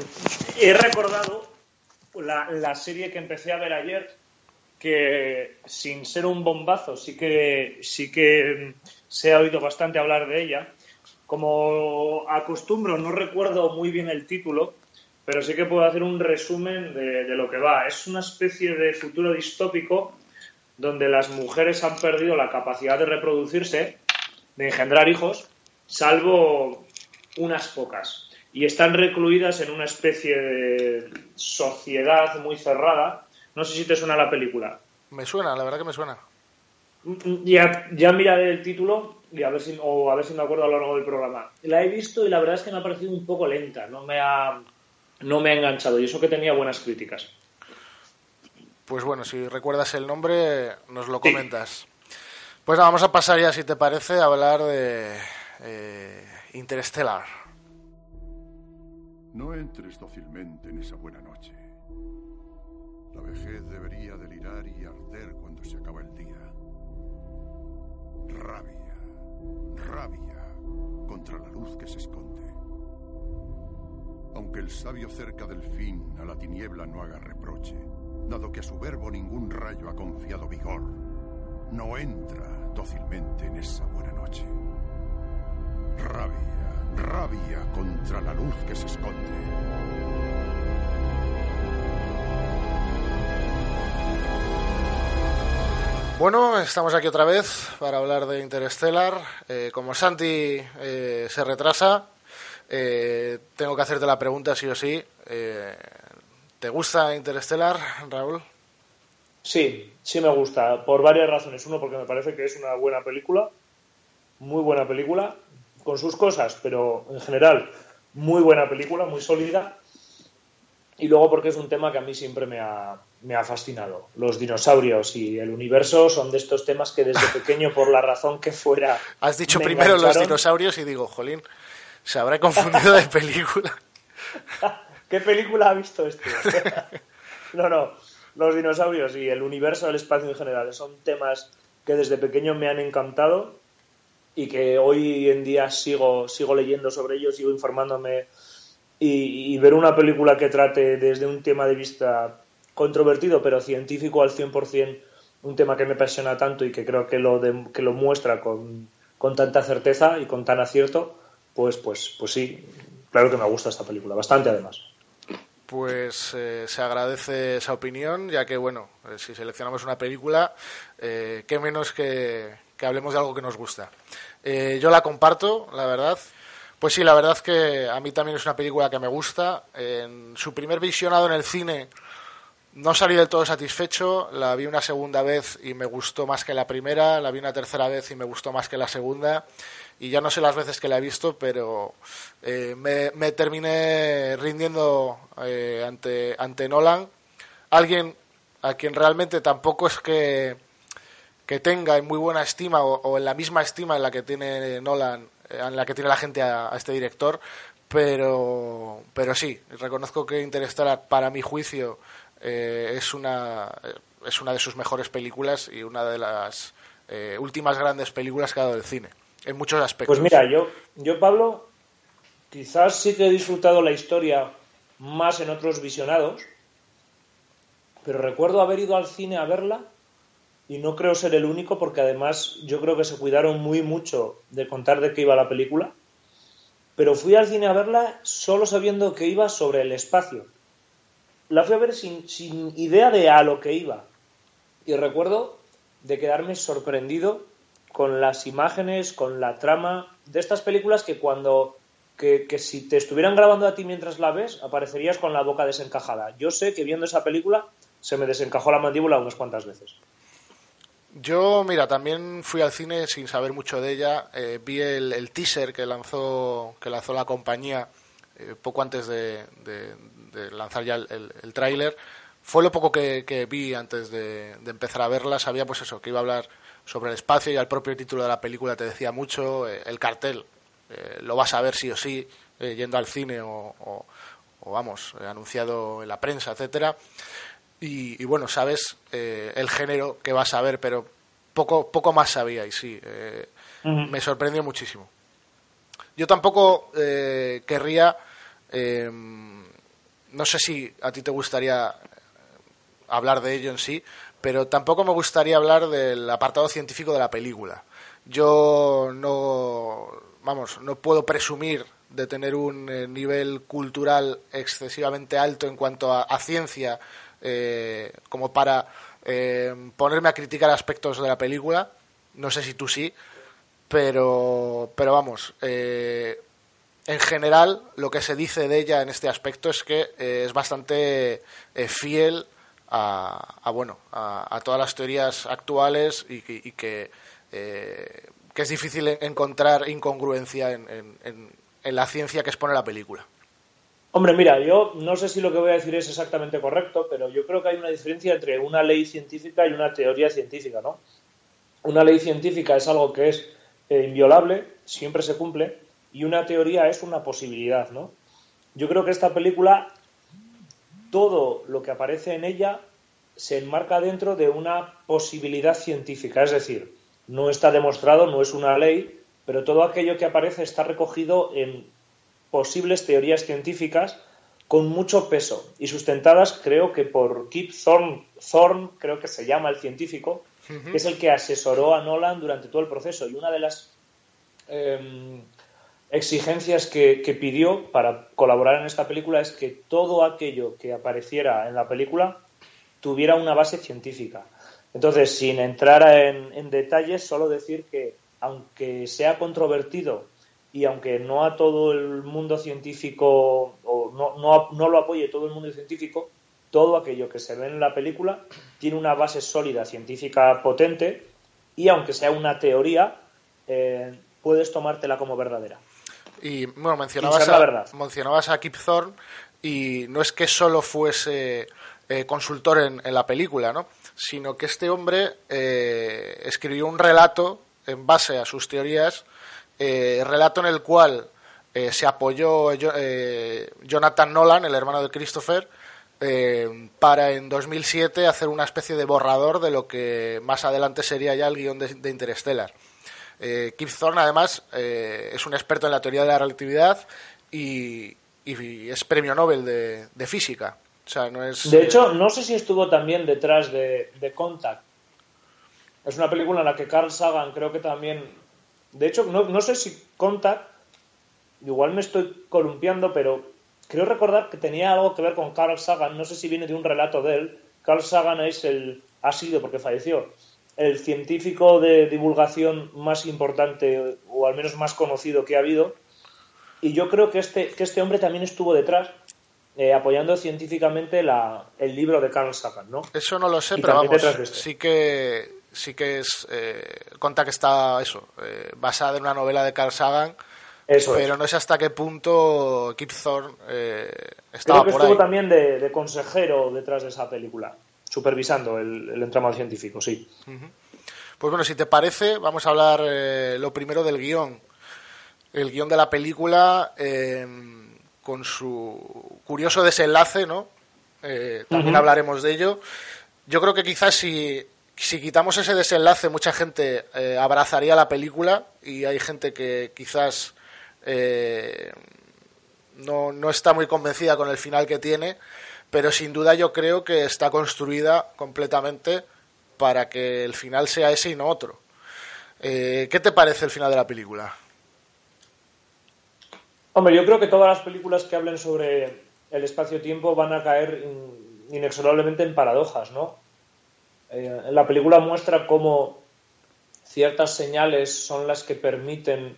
he recordado la, serie que empecé a ver ayer, que sin ser un bombazo, sí que, sí que se ha oído bastante hablar de ella. Como acostumbro, no recuerdo muy bien el título, pero sí que puedo hacer un resumen de, de lo que va. Es una especie de futuro distópico donde las mujeres han perdido la capacidad de reproducirse, de engendrar hijos, salvo unas pocas. Y están recluidas en una especie de sociedad muy cerrada. No sé si te suena la película. Me suena, la verdad que me suena. Ya, ya miraré el título y a ver si, o a ver si me acuerdo a lo largo del programa. La he visto y la verdad es que me ha parecido un poco lenta. No me ha, no me ha enganchado. Y eso que tenía buenas críticas. Pues bueno, si recuerdas el nombre, nos lo comentas. Pues nada, vamos a pasar ya, si te parece, a hablar de eh, Interstellar. No entres dócilmente en esa buena noche. La vejez debería delirar y arder cuando se acaba el día. Rabia, rabia contra la luz que se esconde. Aunque el sabio cerca del fin a la tiniebla no haga reproche, dado que a su verbo ningún rayo ha confiado vigor, no entra dócilmente en esa buena noche. Rabia, rabia contra la luz que se esconde. Bueno, estamos aquí otra vez para hablar de Interstellar. Eh, como Santi eh, se retrasa, eh, tengo que hacerte la pregunta sí o sí. ¿Te gusta Interstellar, Raúl? Sí, sí me gusta, por varias razones. Uno, porque me parece que es una buena película, muy buena película con sus cosas, pero en general muy buena película, muy sólida. Y luego porque es un tema que a mí siempre me ha, me ha fascinado. Los dinosaurios y el universo son de estos temas que desde pequeño, por la razón que fuera... Has dicho primero los dinosaurios y digo, jolín, se habrá confundido de película. ¿Qué película ha visto este? no, no, los dinosaurios y el universo del espacio en general son temas que desde pequeño me han encantado y que hoy en día sigo, sigo leyendo sobre ellos, sigo informándome y, ver una película que trate desde un tema de vista controvertido pero científico al 100%, un tema que me apasiona tanto y que creo que lo, que lo muestra con, con, tanta certeza y con tan acierto, pues, pues, pues sí, claro que me gusta esta película, bastante además. Pues eh, se agradece esa opinión, ya que, bueno, eh, si seleccionamos una película, eh, qué menos que, que hablemos de algo que nos gusta. Eh, yo la comparto, la verdad. Pues sí, la verdad que a mí también es una película que me gusta. En su primer visionado en el cine no salí del todo satisfecho. La vi una segunda vez y me gustó más que la primera. La vi una tercera vez y me gustó más que la segunda. Y ya no sé las veces que la he visto, pero eh, me, terminé rindiendo eh, ante, ante Nolan. Alguien a quien realmente tampoco es que tenga en muy buena estima o, en la misma estima en la que tiene Nolan, eh, en la que tiene la gente a, este director, pero, pero sí, reconozco que Interstellar, para mi juicio, eh, es, una, es una de sus mejores películas y una de las eh, últimas grandes películas que ha dado el cine, en muchos aspectos. Pues mira, yo, yo, Pablo, quizás sí que he disfrutado la historia más en otros visionados, pero recuerdo haber ido al cine a verla y no creo ser el único porque además yo creo que se cuidaron muy mucho de contar de qué iba la película, pero fui al cine a verla solo sabiendo que iba sobre el espacio. La fui a ver sin, sin idea de a lo que iba. Y recuerdo de quedarme sorprendido con las imágenes, con la trama de estas películas que cuando que, que, si te estuvieran grabando a ti mientras la ves, aparecerías con la boca desencajada. Yo sé que viendo esa película se me desencajó la mandíbula unas cuantas veces. Yo, mira, también fui al cine sin saber mucho de ella. Eh, vi el, teaser que lanzó, que lanzó la compañía eh, poco antes de, lanzar ya el, tráiler. Fue lo poco que, vi antes de, empezar a verla. Sabía, pues eso, que iba a hablar sobre el espacio y el propio título de la película te decía mucho. Eh, el cartel lo vas a ver sí o sí, yendo al cine o, o, o vamos, anunciado en la prensa, etcétera. Y, y, bueno, sabes eh, el género que vas a ver, pero poco, poco más sabía y sí, eh, uh -huh. me sorprendió muchísimo. Yo tampoco eh, querría, no sé si a ti te gustaría hablar de ello en sí, pero tampoco me gustaría hablar del apartado científico de la película. Yo no, vamos, no puedo presumir de tener un nivel cultural excesivamente alto en cuanto a, a ciencia eh, como para eh, ponerme a criticar aspectos de la película. No sé si tú sí, pero, pero vamos, eh, en general lo que se dice de ella en este aspecto es que eh, es bastante eh, fiel a, a bueno a, todas las teorías actuales y, que, que es difícil encontrar incongruencia en, en, en la ciencia que expone la película. Hombre, mira, yo no sé si lo que voy a decir es exactamente correcto, pero yo creo que hay una diferencia entre una ley científica y una teoría científica, ¿no? Una ley científica es algo que es eh, inviolable, siempre se cumple, y una teoría es una posibilidad, ¿no? Yo creo que esta película, todo lo que aparece en ella se enmarca dentro de una posibilidad científica, es decir, no está demostrado, no es una ley, pero todo aquello que aparece está recogido en posibles teorías científicas con mucho peso y sustentadas creo que por Kip Thorne, Thorne creo que se llama el científico, uh -huh. que es el que asesoró a Nolan durante todo el proceso y una de las eh, exigencias que, que, pidió para colaborar en esta película es que todo aquello que apareciera en la película tuviera una base científica. Entonces, sin entrar en, en detalles, solo decir que aunque sea controvertido y aunque no a todo el mundo científico o no, no, no, lo apoye todo el mundo científico, todo aquello que se ve en la película tiene una base sólida científica potente y aunque sea una teoría, eh, puedes tomártela como verdadera. Y bueno, mencionabas, a, mencionabas a Kip Thorne y no es que solo fuese eh, consultor en, en, la película, ¿no? sino que este hombre eh, escribió un relato en base a sus teorías eh, relato en el cual eh, se apoyó eh, Jonathan Nolan, el hermano de Christopher, eh, para en 2007 hacer una especie de borrador de lo que más adelante sería ya el guion de, Interstellar. Eh, Kip Thorne, además, eh, es un experto en la teoría de la relatividad y, es premio Nobel de, física. De hecho, no sé si estuvo también detrás de, de Contact. Es una película en la que Carl Sagan creo que también de hecho, no, no sé si Contact, igual me estoy columpiando, pero creo recordar que tenía algo que ver con Carl Sagan. No sé si viene de un relato de él. Carl Sagan es el, ha sido, porque falleció, el científico de divulgación más importante, o al menos más conocido que ha habido. Y yo creo que este, que este hombre también estuvo detrás, eh, apoyando científicamente la, el libro de Carl Sagan, ¿no? Eso no lo sé, y pero vamos, este. sí que sí que es eh, conta que está eso eh, basada en una novela de Carl Sagan eso pero es. no sé hasta qué punto Kip Thorne eh, estaba Creo que por estuvo ahí. también de, de, consejero detrás de esa película supervisando el, el entramado científico sí uh -huh. pues bueno si te parece vamos a hablar eh, lo primero del guion el guion de la película con su curioso desenlace, ¿no? También hablaremos de ello. Yo creo que quizás si, si quitamos ese desenlace, mucha gente eh, abrazaría la película y hay gente que quizás eh, no, no está muy convencida con el final que tiene, pero sin duda yo creo que está construida completamente para que el final sea ese y no otro. Eh, ¿Qué te parece el final de la película? Hombre, yo creo que todas las películas que hablen sobre el espacio-tiempo van a caer in- inexorablemente en paradojas, ¿no? Eh, la película muestra cómo ciertas señales son las que permiten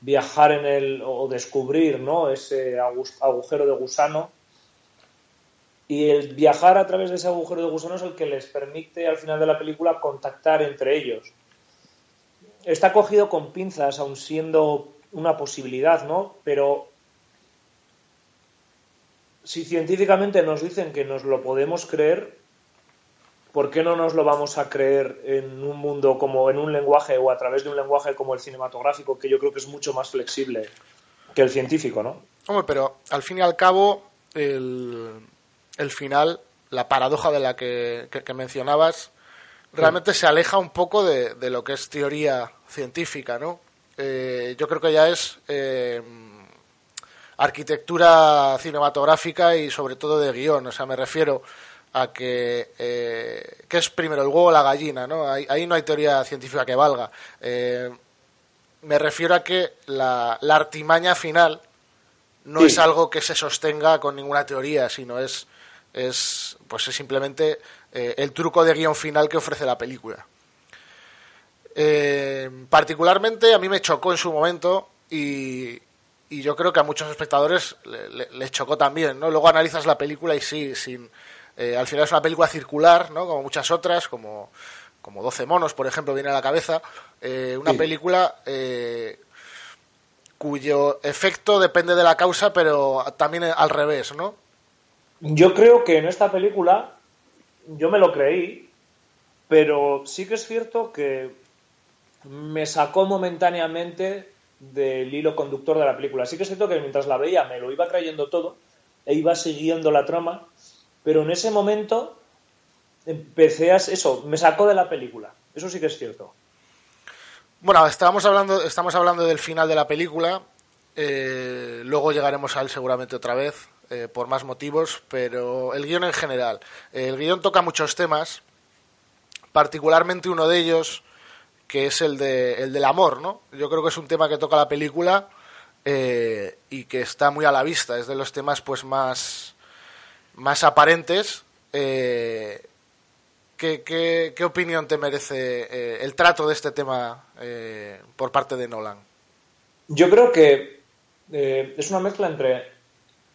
viajar en el o descubrir, ¿no? Ese agu- agujero de gusano y el viajar a través de ese agujero de gusano es el que les permite al final de la película contactar entre ellos. Está cogido con pinzas, aun siendo una posibilidad, ¿no? Pero si científicamente nos dicen que nos lo podemos creer, ¿por qué no nos lo vamos a creer en un mundo como en un lenguaje o a través de un lenguaje como el cinematográfico, que yo creo que es mucho más flexible que el científico, ¿no? Hombre, pero al fin y al cabo, el, final, la paradoja de la que, mencionabas, realmente se aleja un poco de, de lo que es teoría científica, ¿no? Eh, yo creo que ya es eh, arquitectura cinematográfica y sobre todo de guion. O sea, me refiero a que, eh, ¿qué es primero, el huevo o la gallina? ¿no? Ahí, ahí no hay teoría científica que valga. Eh, me refiero a que la, la artimaña final no Sí. es algo que se sostenga con ninguna teoría, sino es, es, pues es simplemente eh, el truco de guion final que ofrece la película. Eh, particularmente a mí me chocó en su momento y, y yo creo que a muchos espectadores le- le- les chocó también, ¿no? Luego analizas la película y sí, sin, eh, al final es una película circular, ¿no? Como muchas otras, como, como 12 monos, por ejemplo, viene a la cabeza. Eh, una Sí. película eh, cuyo efecto depende de la causa, pero también al revés, ¿no? Yo creo que en esta película yo me lo creí, pero sí que es cierto que me sacó momentáneamente del hilo conductor de la película. Sí que es cierto que mientras la veía me lo iba creyendo todo e iba siguiendo la trama, pero en ese momento empecé a... Eso, me sacó de la película. Eso sí que es cierto. Bueno, estábamos hablando, estamos hablando del final de la película. eh, luego llegaremos a él seguramente otra vez, eh, por más motivos, pero el guion en general. El guion toca muchos temas, particularmente uno de ellos, que es el, de, el del amor, ¿no? Yo creo que es un tema que toca la película eh, y que está muy a la vista. Es de los temas pues más, más aparentes. Eh, ¿qué, qué, qué opinión te merece eh, el trato de este tema eh, por parte de Nolan? Yo creo que es una mezcla entre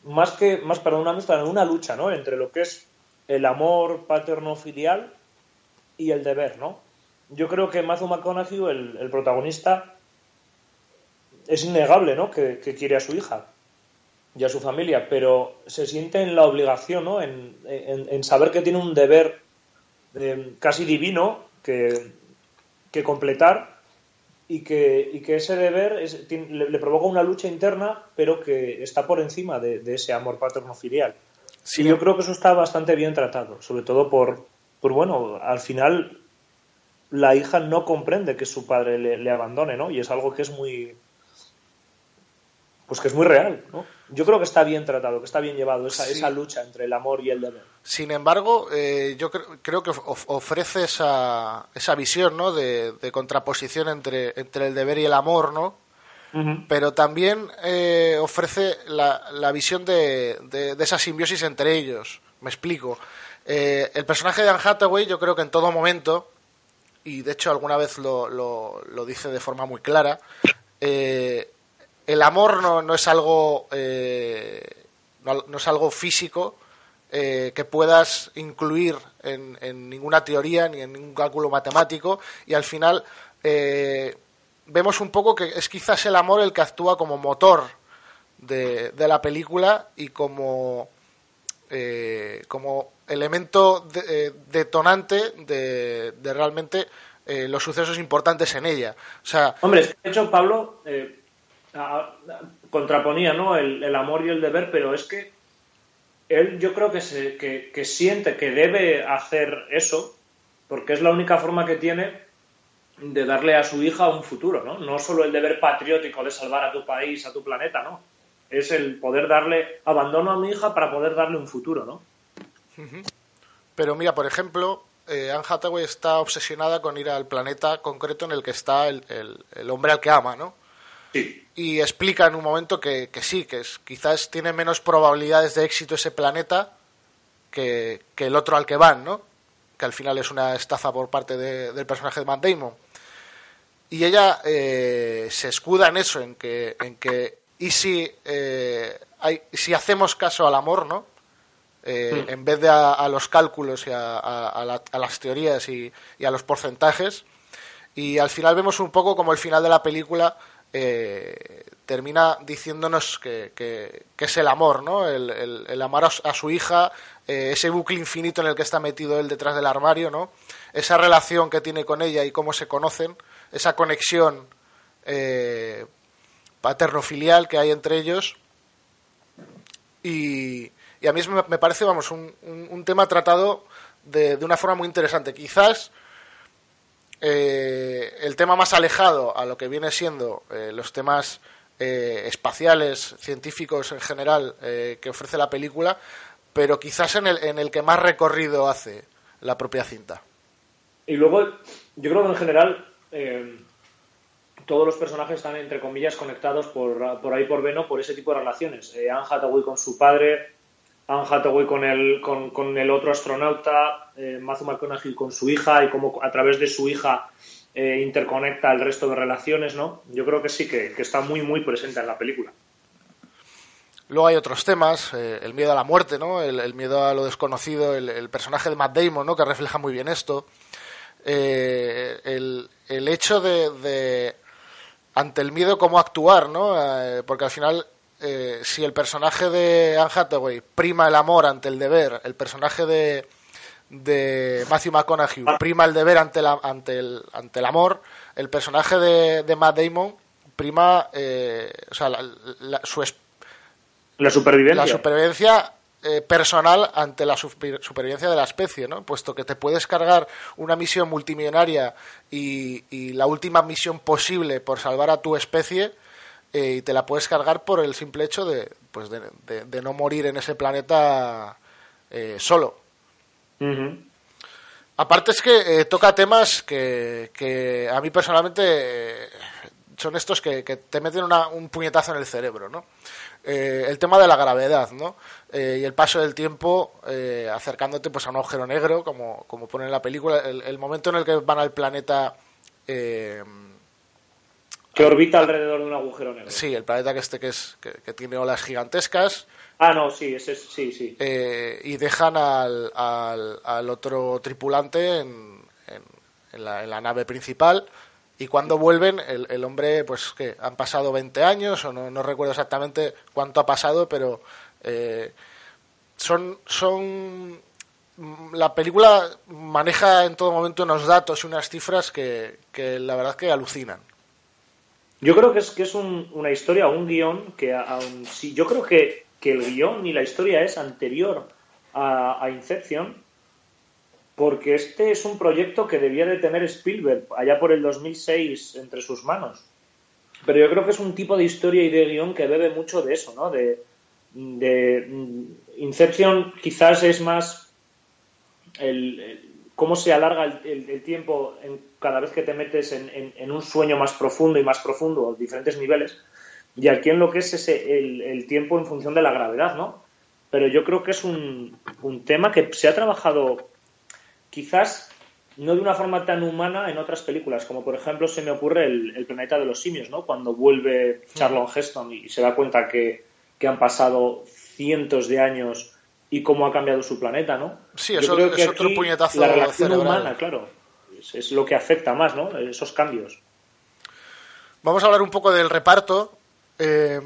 más que más para una mezcla una lucha, ¿no? Entre lo que es el amor paterno filial y el deber, ¿no? Yo creo que Matthew McConaughey, el, el protagonista, es innegable, ¿no? Que quiere a su hija y a su familia, pero se siente en la obligación, ¿no? En, en- en saber que tiene un deber eh, casi divino que, que completar y que, y que ese deber es- le, le provoca una lucha interna, pero que está por encima de, de ese amor paterno-filial. y yo creo que eso está bastante bien tratado, sobre todo por, por, bueno, al final la hija no comprende que su padre le, le abandone, ¿no? Y es algo que es muy... Pues que es muy real, ¿no? Yo creo que está bien tratado, que está bien llevado esa, Sí. esa lucha entre el amor y el deber. Sin embargo, eh, yo cre- creo que of- ofrece esa, esa visión ¿no? de, de contraposición entre, entre el deber y el amor, ¿no? pero también eh, ofrece la, la visión de, de- de esa simbiosis entre ellos. Me explico. Eh, el personaje de Anne Hathaway, yo creo que en todo momento, y de hecho alguna vez lo, lo- lo dice de forma muy clara, eh, el amor no, no es algo eh, no, es algo físico eh, que puedas incluir en, ninguna teoría ni en ningún cálculo matemático y al final eh, vemos un poco que es quizás el amor el que actúa como motor de, de la película y como como elemento de- detonante de, de realmente los sucesos importantes en ella. O sea, Hombre, de hecho, Pablo, contraponía ¿no? El, amor y el deber, pero es que él yo creo que, se, que, siente que debe hacer eso porque es la única forma que tiene de darle a su hija un futuro, ¿no? No solo el deber patriótico de salvar a tu país, a tu planeta, ¿no? Es el poder darle abandono a mi hija para poder darle un futuro, ¿no? Pero mira, por ejemplo, eh, Anne Hathaway está obsesionada con ir al planeta concreto en el que está el, el, hombre al que ama, ¿no? Sí. Y explica en un momento que, que sí, que es, quizás tiene menos probabilidades de éxito ese planeta que, que, el otro al que van, ¿no? Que al final es una estafa por parte del personaje de Matt Damon. Y ella eh, se escuda en eso, en que, en que y si, eh, hay, si hacemos caso al amor, ¿no? Eh, en vez de a, los cálculos y a, las teorías y, a los porcentajes. Y al final vemos un poco como el final de la película eh, termina diciéndonos que, es el amor, ¿no? El, amar a, su hija, eh, ese bucle infinito en el que está metido él detrás del armario, ¿no? Esa relación que tiene con ella y cómo se conocen, esa conexión paterno-filial que hay entre ellos. Y, y a mí me parece, vamos, un, un, tema tratado de, de, una forma muy interesante. Quizás eh, el tema más alejado a lo que viene siendo eh, los temas eh, espaciales, científicos en general que ofrece la película, pero quizás en el, en el que más recorrido hace la propia cinta. Y luego, yo creo que en general todos los personajes están, entre comillas, conectados por, por ahí por Veno por ese tipo de relaciones. Anne Hathaway con su padre, Anne Hathaway con el, con, el otro astronauta, eh, Matthew McConaughey con su hija y cómo a través de su hija eh, interconecta el resto de relaciones, ¿no? Yo creo que sí, que, está muy, muy presente en la película. Luego hay otros temas, eh, el miedo a la muerte, ¿no? El, miedo a lo desconocido, el, personaje de Matt Damon, ¿no? Que refleja muy bien esto. el, hecho de, de, ante el miedo, cómo actuar, ¿no? porque al final eh, si el personaje de Anne Hathaway prima el amor ante el deber, el personaje de, de Matthew McConaughey prima el deber ante, la, ante, el, ante el amor, el personaje de, de Matt Damon prima eh, o sea, la, su la supervivencia, la supervivencia eh, personal ante la supervivencia de la especie, ¿no? Puesto que te puedes cargar una misión multimillonaria y, y la última misión posible por salvar a tu especie, eh, y te la puedes cargar por el simple hecho de, pues de, no morir en ese planeta eh, solo. Aparte es que eh, toca temas que, que, a mí personalmente son estos que, te meten un puñetazo en el cerebro, ¿no? el tema de la gravedad, ¿no? y el paso del tiempo acercándote pues a un agujero negro, como, como pone en la película, el, el momento en el que van al planeta que orbita alrededor de un agujero negro. Sí, el planeta que este que es que, tiene olas gigantescas. Ah, no, sí, ese sí, sí. Eh, y dejan al, al, otro tripulante en, en, la, nave principal. Y cuando vuelven, el, el, hombre, pues que han pasado 20 años, o no, no recuerdo exactamente cuánto ha pasado, pero eh, son, son. La película maneja en todo momento unos datos y unas cifras que, que la verdad que alucinan. Yo creo que es, que es una historia, un guion que, aun si yo creo que, el guion y la historia es anterior a, Inception, porque este es un proyecto que debía de tener Spielberg allá por el 2006 entre sus manos. Pero yo creo que es un tipo de historia y de guion que bebe mucho de eso, ¿no? De, de Inception quizás es más el, cómo se alarga el, tiempo cada vez que te metes en, un sueño más profundo y más profundo a diferentes niveles. Y aquí en lo que es ese, el, tiempo en función de la gravedad, ¿no? Pero yo creo que es un, tema que se ha trabajado quizás no de una forma tan humana en otras películas, como por ejemplo se me ocurre el, planeta de los simios, ¿no? Cuando vuelve Charlon Heston y se da cuenta que han pasado cientos de años y cómo ha cambiado su planeta, ¿no? Sí, eso es otro puñetazo La relación humana, claro, es, lo que afecta más, ¿no? Esos cambios. Vamos a hablar un poco del reparto. Eh,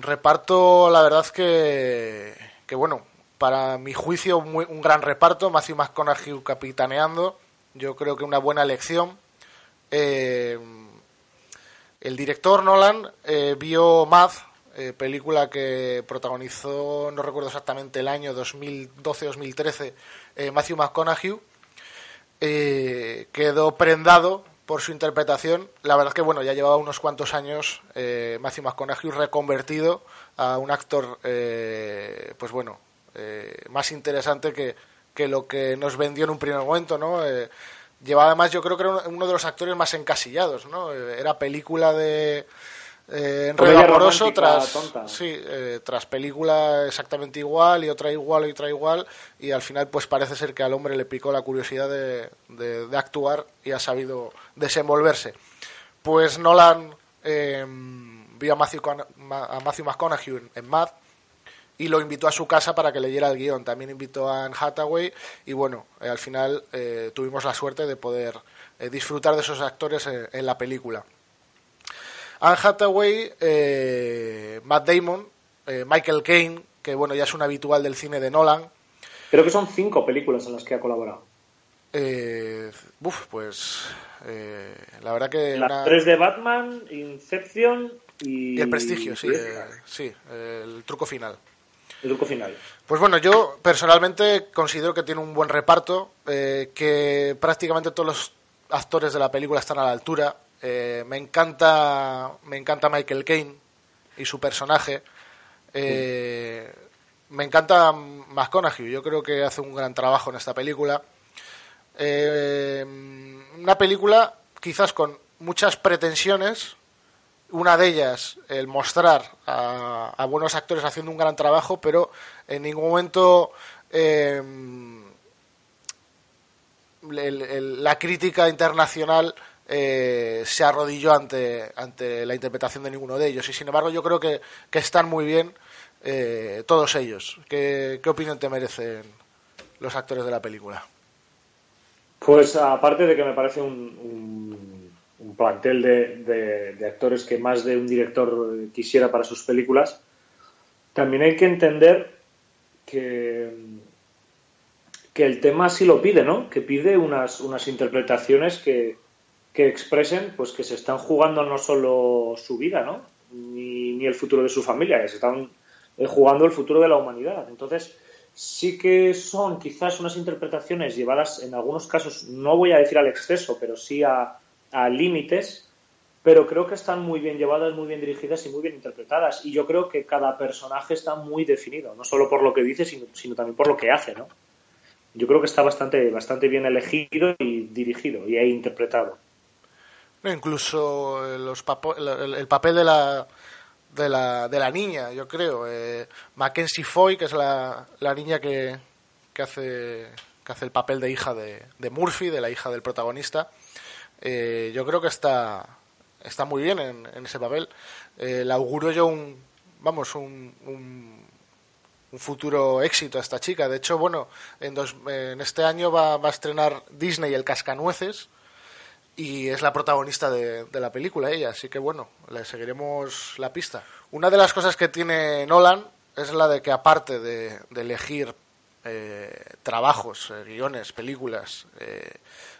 reparto, la verdad que, que bueno, para mi juicio un gran reparto. Matthew McConaughey capitaneando. Yo creo que una buena elección. Eh, El director Nolan eh, vio Mad, eh, película que protagonizó, no recuerdo exactamente el año, 2012-2013, eh, Matthew McConaughey. Eh, quedó prendado por su interpretación. La verdad es que bueno, ya llevaba unos cuantos años Matthew McConaughey reconvertido a un actor, pues bueno, más interesante que, que lo que nos vendió en un primer momento, ¿no? Llevaba además, yo creo que era uno de los actores más encasillados, ¿no? Era película de eh, enredo amoroso tras tonta. sí, eh, tras película exactamente igual y otra igual y otra igual y al final pues parece ser que al hombre le picó la curiosidad de, de- de actuar y ha sabido desenvolverse. Pues Nolan eh, vio a Matthew, a Matthew McConaughey en, en Mad y lo invitó a su casa para que leyera el guion. También invitó a Anne Hathaway y bueno, eh, al final eh, tuvimos la suerte de poder eh, disfrutar de esos actores en la película. Anne Hathaway, eh, Matt Damon, eh, Michael Caine, que bueno, ya es un habitual del cine de Nolan. Creo que son cinco películas en las que ha colaborado. Eh, uf, pues eh, la verdad que Las una- tres de Batman, Inception y... y el prestigio, sí, sí, el truco final. El truco final. Pues bueno, yo personalmente considero que tiene un buen reparto, que prácticamente todos los actores de la película están a la altura. Eh, me encanta, me encanta Michael Caine y su personaje. Eh, Me encanta McConaughey, yo creo que hace un gran trabajo en esta película. Eh, una película quizás con muchas pretensiones, una de ellas el mostrar a, buenos actores haciendo un gran trabajo, pero en ningún momento la crítica internacional eh, se arrodilló ante, ante la interpretación de ninguno de ellos. Y sin embargo yo creo que, que están muy bien eh, todos ellos. ¿Qué, ¿Qué opinión te merecen los actores de la película? Pues aparte de que me parece un, un- plantel de, de- de actores que más de un director quisiera para sus películas, también hay que entender que, que el tema sí lo pide, ¿no? Que pide unas, unas interpretaciones que, que expresen pues que se están jugando no solo su vida, ¿no? Ni, ni el futuro de su familia, se están eh, jugando el futuro de la humanidad. Entonces, sí que son quizás unas interpretaciones llevadas en algunos casos, no voy a decir al exceso, pero sí a, a límites, pero creo que están muy bien llevadas, muy bien dirigidas y muy bien interpretadas. Y yo creo que cada personaje está muy definido, no solo por lo que dice, sino, sino también por lo que hace, ¿no? Yo creo que está bastante, bastante bien elegido y dirigido y e interpretado. Incluso eh, los papo- el, el- el papel de la, de la, de la niña, yo creo. Eh, Mackenzie Foy, que es la, la niña que, que, hace, que hace el papel de hija de, de Murphy, de la hija del protagonista. Eh, yo creo que está, está muy bien en, en ese papel. Eh, le auguro yo un, vamos, un, un futuro éxito a esta chica. De hecho, bueno, en, dos- en este año va, va a estrenar Disney El Cascanueces y es la protagonista de, la película ella, así que bueno, le seguiremos la pista. Una de las cosas que tiene Nolan es la de que aparte de, de elegir eh, trabajos, eh, guiones, películas eh,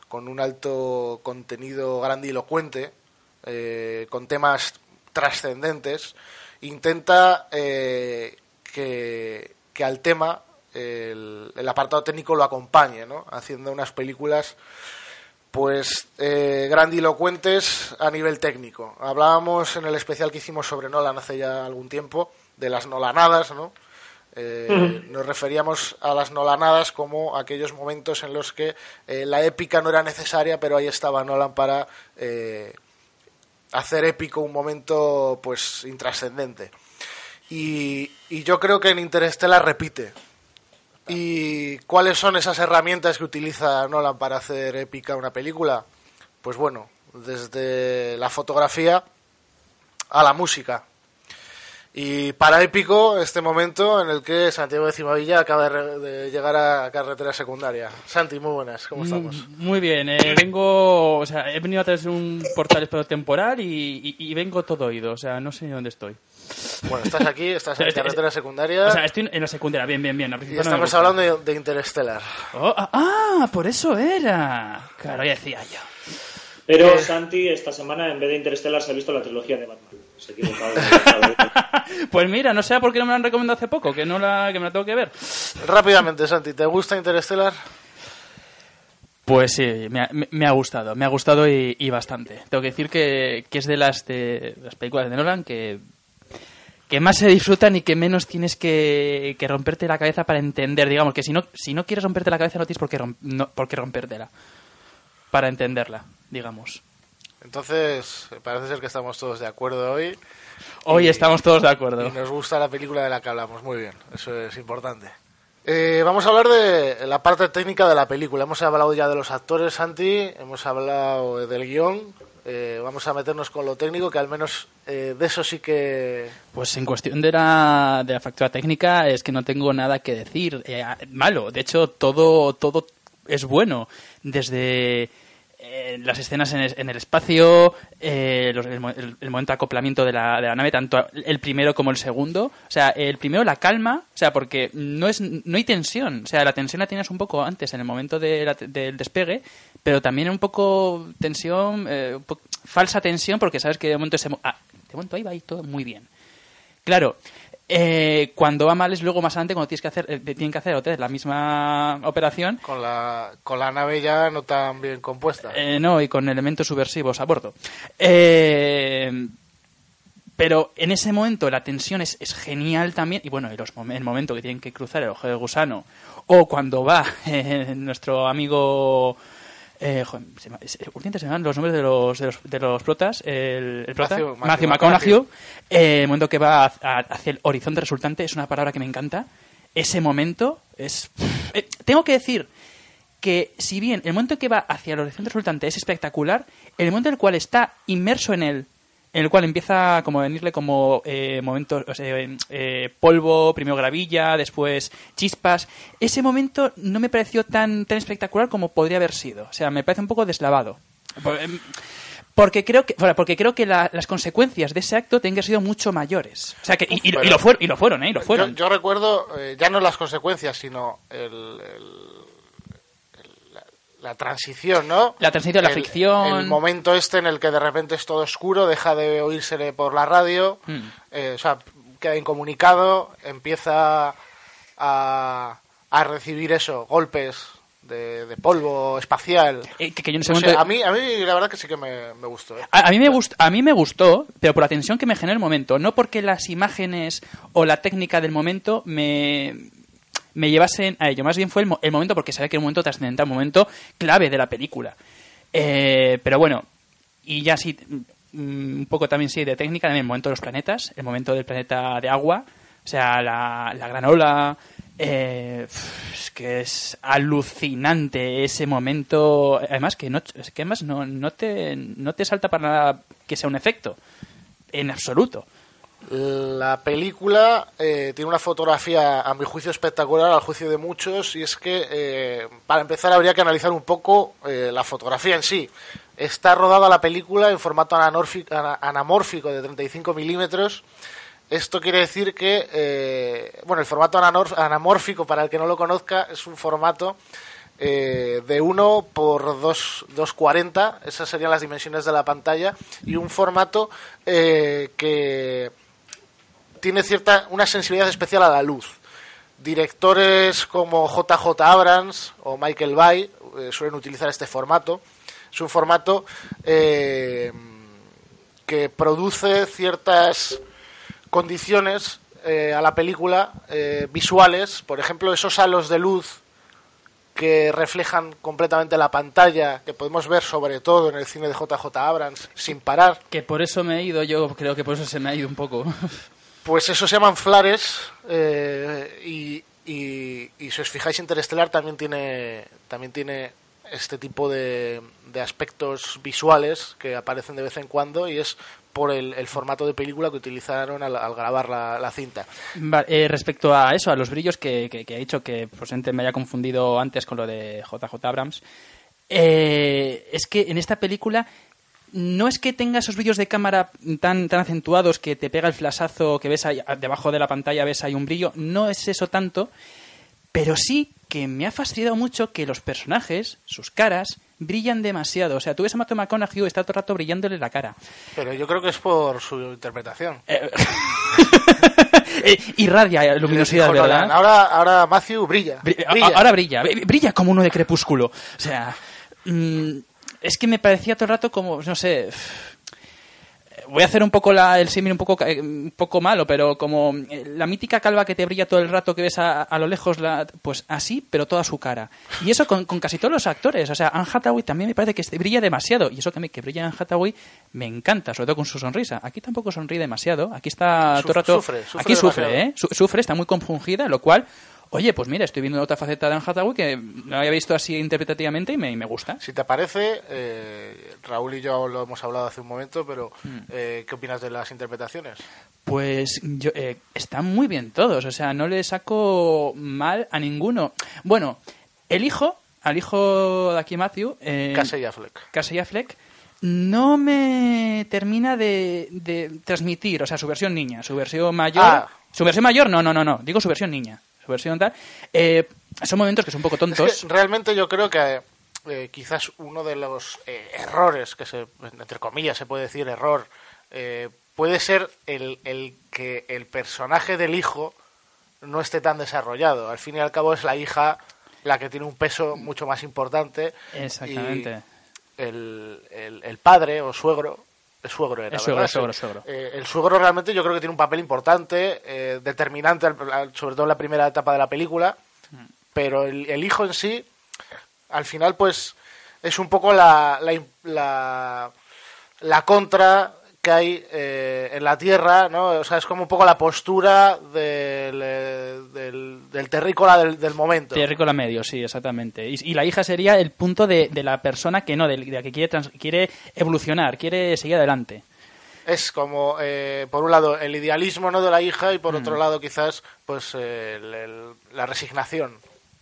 con un alto contenido grandilocuente, eh, con temas trascendentes, intenta eh, que, que al tema el, el apartado técnico lo acompañe, ¿no? haciendo unas películas pues eh, grandilocuentes a nivel técnico. Hablábamos en el especial que hicimos sobre Nolan hace ya algún tiempo de las Nolanadas, ¿no? Eh. Nos referíamos a las Nolanadas como aquellos momentos en los que eh, la épica no era necesaria, pero ahí estaba Nolan para eh, hacer épico un momento pues intrascendente. Y, y yo creo que en Interstellar repite. ¿Y cuáles son esas herramientas que utiliza Nolan para hacer épica una película? Pues bueno, desde la fotografía a la música. Y para épico, este momento en el que Santiago de Cimavilla acaba de, re- de llegar a carretera secundaria. Santi, muy buenas, ¿cómo estamos? Muy bien, eh, vengo, o sea, he venido a través de un portal espero temporal y, y- y vengo todo oído, o sea, no sé ni dónde estoy. Bueno, estás aquí, estás en carretera secundaria O sea, estoy en la secundaria, bien, bien, bien. y no estamos hablando de, de Interstellar. Oh, ah, ah, por eso era. Claro, ya decía yo. Pero Eh. Santi esta semana en vez de Interstellar se ha visto la trilogía de Batman. Se. Pues mira, no sé por qué no me la han recomendado hace poco, que no la, que me la tengo que ver. Rápidamente, Santi, ¿te gusta Interstellar? Pues sí, me ha, me- me ha gustado, me ha gustado y, y bastante. Tengo que decir que, que es de las, de las películas de Nolan que, que más se disfrutan y que menos tienes que, que romperte la cabeza para entender. Digamos que si no, si no quieres romperte la cabeza no tienes por qué, rom- no- por qué rompértela para entenderla, digamos. Entonces, parece ser que estamos todos de acuerdo hoy. Hoy Y- estamos todos de acuerdo. Y nos gusta la película de la que hablamos, muy bien, eso es importante. Eh, vamos a hablar de la parte técnica de la película. Hemos hablado ya de los actores, Santi, hemos hablado del guion. Eh, vamos a meternos con lo técnico, que al menos eh, de eso sí que... Pues en cuestión de la, de la factura técnica es que no tengo nada que decir eh, malo. De hecho, todo, todo es bueno. Desde eh, las escenas en el, espacio, eh, los- el, el- momento de acoplamiento de la, de la nave, tanto el primero como el segundo. O sea, el primero la calma, o sea, porque no, es, no hay tensión. O sea, la tensión la tienes un poco antes, en el momento de la- del despegue, pero también un poco tensión, eh, un po- falsa tensión, porque sabes que de momento, ese, ah, de momento ahí va y todo muy bien. Claro, eh, cuando va mal es luego más adelante cuando tienes que hacer, eh, tienen que hacer otra la misma operación. Con la, con la nave ya no tan bien compuesta. Eh, no, y con elementos subversivos a bordo. Eh, pero en ese momento la tensión es, es genial también. Y bueno, y los mom- el momento que tienen que cruzar el ojo de gusano. O cuando va eh, nuestro amigo. Eh, joder, se me, se- últimamente se me van los nombres de los, de los, de los protas. El, el prota, Matthew- Matthew, Matthew McConaughey. McConaughey. eh, el momento que va a- a- hacia el horizonte resultante es una palabra que me encanta. Ese momento es. eh, tengo que decir que si bien el momento que va hacia el horizonte resultante es espectacular, el momento en el cual está inmerso en él, en el cual empieza como a venirle como eh, momentos, o sea, eh, polvo, primero gravilla, después chispas, ese momento no me pareció tan, tan espectacular como podría haber sido. O sea, me parece un poco deslavado. Em, Porque creo que, bueno, porque creo que la- las consecuencias de ese acto haber sido mucho mayores. O sea, que, y, y lo- y lo fueron, y lo fueron, ¿eh? Y lo fueron. Yo, yo recuerdo eh, ya no las consecuencias, sino el- la, la transición, ¿no? La transición, la El- fricción. El momento este en el que de repente es todo oscuro, deja de oírsele por la radio, Mm. eh, o sea, queda incomunicado, empieza a, a recibir eso, golpes de, de polvo espacial. Eh, que- que yo No sé, momento- a, mí, a mí la verdad que sí que me, me gustó. ¿eh? A, a mí me gust- a mí me gustó, pero por la tensión que me generó el momento, no porque las imágenes o la técnica del momento me, me llevasen a ello. Más bien fue el, el momento porque sabía que era un momento trascendental, un momento clave de la película. Eh, pero bueno, y ya sí, mm, un poco también sí de técnica, también el momento de los planetas, el momento del planeta de agua, o sea, la, la gran ola. eh, es que es alucinante ese momento. Además, que no, es que además no, no, te, no te salta para nada que sea un efecto. En absoluto. La película eh, tiene una fotografía, a mi juicio, espectacular, al juicio de muchos, y es que, eh, para empezar, habría que analizar un poco eh, la fotografía en sí. Está rodada la película en formato anamórfico, de 35 milímetros. Esto quiere decir que, eh, bueno, el formato anamórfico, para el que no lo conozca, es un formato eh, de 1 por 2, 240, esas serían las dimensiones de la pantalla, y un formato eh, que tiene cierta una sensibilidad especial a la luz. Directores como JJ Abrams o Michael Bay eh, suelen utilizar este formato. Es un formato eh, que produce ciertas condiciones eh, a la película eh, visuales, por ejemplo, esos halos de luz que reflejan completamente la pantalla, que podemos ver sobre todo en el cine de JJ Abrams sin parar. Que por eso me he ido, yo creo que por eso se me ha ido un poco. Pues eso se llaman flares eh, y, si os fijáis Interestelar también tiene también tiene este tipo de, de aspectos visuales que aparecen de vez en cuando y es por el, formato de película que utilizaron al, grabar la, cinta. Eh, respecto a eso, a los brillos que, que, he dicho, que posiblemente me haya confundido antes con lo de JJ Abrams, eh, es que en esta película no es que tenga esos brillos de cámara tan, tan acentuados que te pega el flashazo que ves ahí, debajo de la pantalla, ves ahí un brillo, no es eso tanto, pero sí que me ha fastidiado mucho que los personajes, sus caras, brillan demasiado. O sea, tú ves a Matthew McConaughey está todo el rato brillándole la cara. Pero yo creo que es por su interpretación. Eh, irradia luminosidad, ¿verdad? Nolan, Ahora, ahora Matthew brilla. Brilla. Ahora brilla, bri- brilla como uno de crepúsculo. O sea, mm, es que me parecía todo el rato como, no sé. Voy a hacer un poco la, el símil un poco, eh, un poco malo, pero como eh, la mítica calva que te brilla todo el rato que ves a, a lo lejos, la, pues así, pero toda su cara. Y eso con, con casi todos los actores. O sea, Anne Hathaway también me parece que brilla demasiado. Y eso que, me, que brilla Anne Hathaway me encanta, sobre todo con su sonrisa. Aquí tampoco sonríe demasiado. Aquí está todo el rato. sufre, sufre aquí sufre, demasiado. ¿eh? Su- sufre, está muy compungida, lo cual, oye, pues mira, estoy viendo otra faceta de Anne Hathaway que no había visto así interpretativamente y me, y me gusta. Si te parece, eh, Raúl y yo lo hemos hablado hace un momento, pero Mm. eh, ¿qué opinas de las interpretaciones? Pues yo, eh, están muy bien todos, o sea, no le saco mal a ninguno. Bueno, el hijo, al hijo de aquí Matthew, eh, Casey Affleck. Casey Affleck, no me termina de, de transmitir, o sea, su versión niña, su versión mayor. Ah. Su versión mayor, no, no, no, no, digo su versión niña, su versión tal. Eh, son momentos que son un poco tontos. Es que realmente yo creo que eh, quizás uno de los eh, errores, que se, entre comillas se puede decir error, eh, puede ser el, el que el personaje del hijo no esté tan desarrollado. Al fin y al cabo es la hija la que tiene un peso mucho más importante. Exactamente. Y el, el- el padre o suegro, el suegro era, El suegro, ¿verdad? el suegro, Sí. el suegro. Eh, el suegro realmente yo creo que tiene un papel importante, eh, determinante, sobre todo en la primera etapa de la película, pero el, el hijo en sí, al final, pues es un poco la, la, la, la contra que hay eh, en la Tierra, ¿no? O sea, es como un poco la postura del, eh, del, del terrícola del, del momento. Terrícola medio, sí, exactamente. Y, y la hija sería el punto de, de la persona que no, de, de la que quiere, trans- quiere evolucionar, quiere seguir adelante. es como eh, por un lado el idealismo no de la hija y por Mm. otro lado quizás pues eh, el- el- la resignación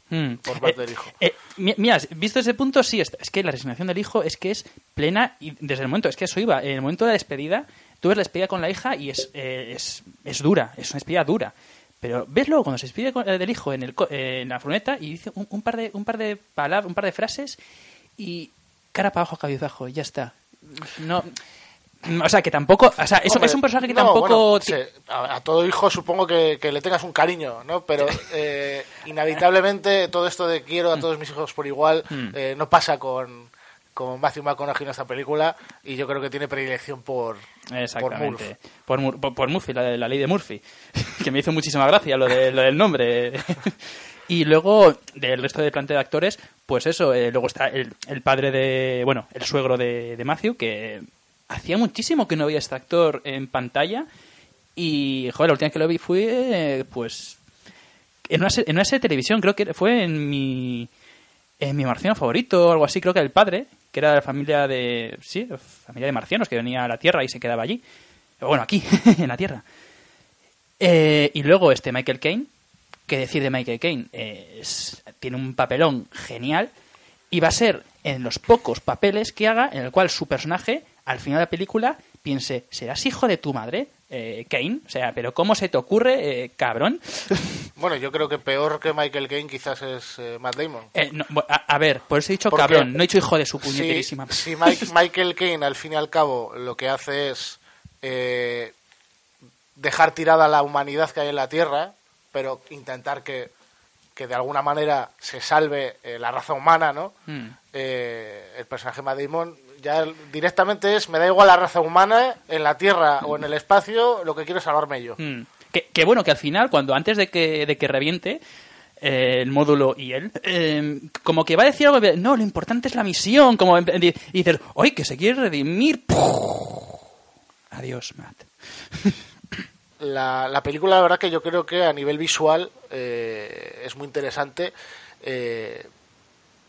Mm. por parte Eh, del hijo eh, mi- mira, visto ese punto, sí, es, es que la resignación del hijo es que es plena y desde el momento, es que eso iba, en el momento de la despedida, tú ves la despedida con la hija y es, eh, es, es dura, es una despedida dura. Pero ves luego cuando se despide eh, del hijo en, el, en la furgoneta y dice un, un par de un par de palabras, un par de frases y cara para abajo, cabizbajo, ya está. No, o sea que tampoco, o sea, eso Hombre, es un personaje que no, tampoco bueno, ti- se- a, a todo hijo supongo que, que le tengas un cariño no pero eh, inevitablemente todo esto de quiero a todos mis hijos por igual Mm. eh, no pasa con con Matthew McConaughey en esta película y yo creo que tiene predilección por Exactamente. Por, Mur- por, por Murphy, la, la ley de Murphy. que me hizo muchísima gracia lo, de, lo del nombre. y luego, del resto del plantel de actores, pues eso, eh, luego está el, el padre de. Bueno, el suegro de, de Matthew, que hacía muchísimo que no veía este actor en pantalla. Y, joder, la última vez que lo vi fue, pues. En una, en una de televisión, creo que fue en mi. En mi marciano favorito o algo así, creo que el padre, que era de la familia de. Sí, familia de marcianos, que venía a la Tierra y se quedaba allí. Bueno, aquí, en la Tierra. Eh, y luego este Michael Caine, que decir de Michael Caine, Eh, es- tiene un papelón genial y va a ser en los pocos papeles que haga en el cual su personaje, al final de la película, piense, ¿serás hijo de tu madre, eh, Caine? O sea, ¿pero cómo se te ocurre, eh, cabrón? bueno yo creo que peor que Michael Caine quizás es eh, Matt Damon Eh, no, a, a ver, por eso he dicho Porque cabrón, no he dicho hijo de su si, puñeterísima. si Mike- Michael Caine al fin y al cabo lo que hace es eh, dejar tirada la humanidad que hay en la Tierra, pero intentar que, que de alguna manera se salve eh, la raza humana, ¿no? Mm. Eh, el personaje Matt Damon ya directamente es me da igual la raza humana en la Tierra o en el espacio, lo que quiero es salvarme yo. Mm. Que, que bueno, que al final, cuando antes de que, de que reviente eh, el módulo y él, eh, como que va a decir algo no, lo importante es la misión, como y dices, ¡ay, que se quiere redimir! Adiós, Matt. la, la película, la verdad que yo creo que a nivel visual eh, es muy interesante eh,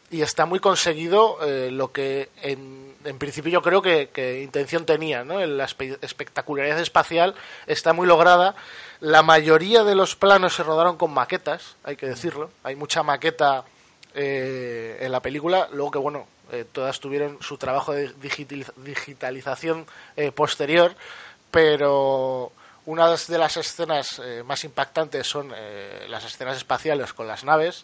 y está muy conseguido eh, lo que en, en principio yo creo que, intención tenía, ¿no? La espe- espectacularidad espacial está muy lograda. La mayoría de los planos se rodaron con maquetas, hay que decirlo. Hay mucha maqueta eh, en la película, luego que bueno, eh, todas tuvieron su trabajo de digital- digitalización eh, posterior, pero una de las escenas más impactantes son las escenas espaciales con las naves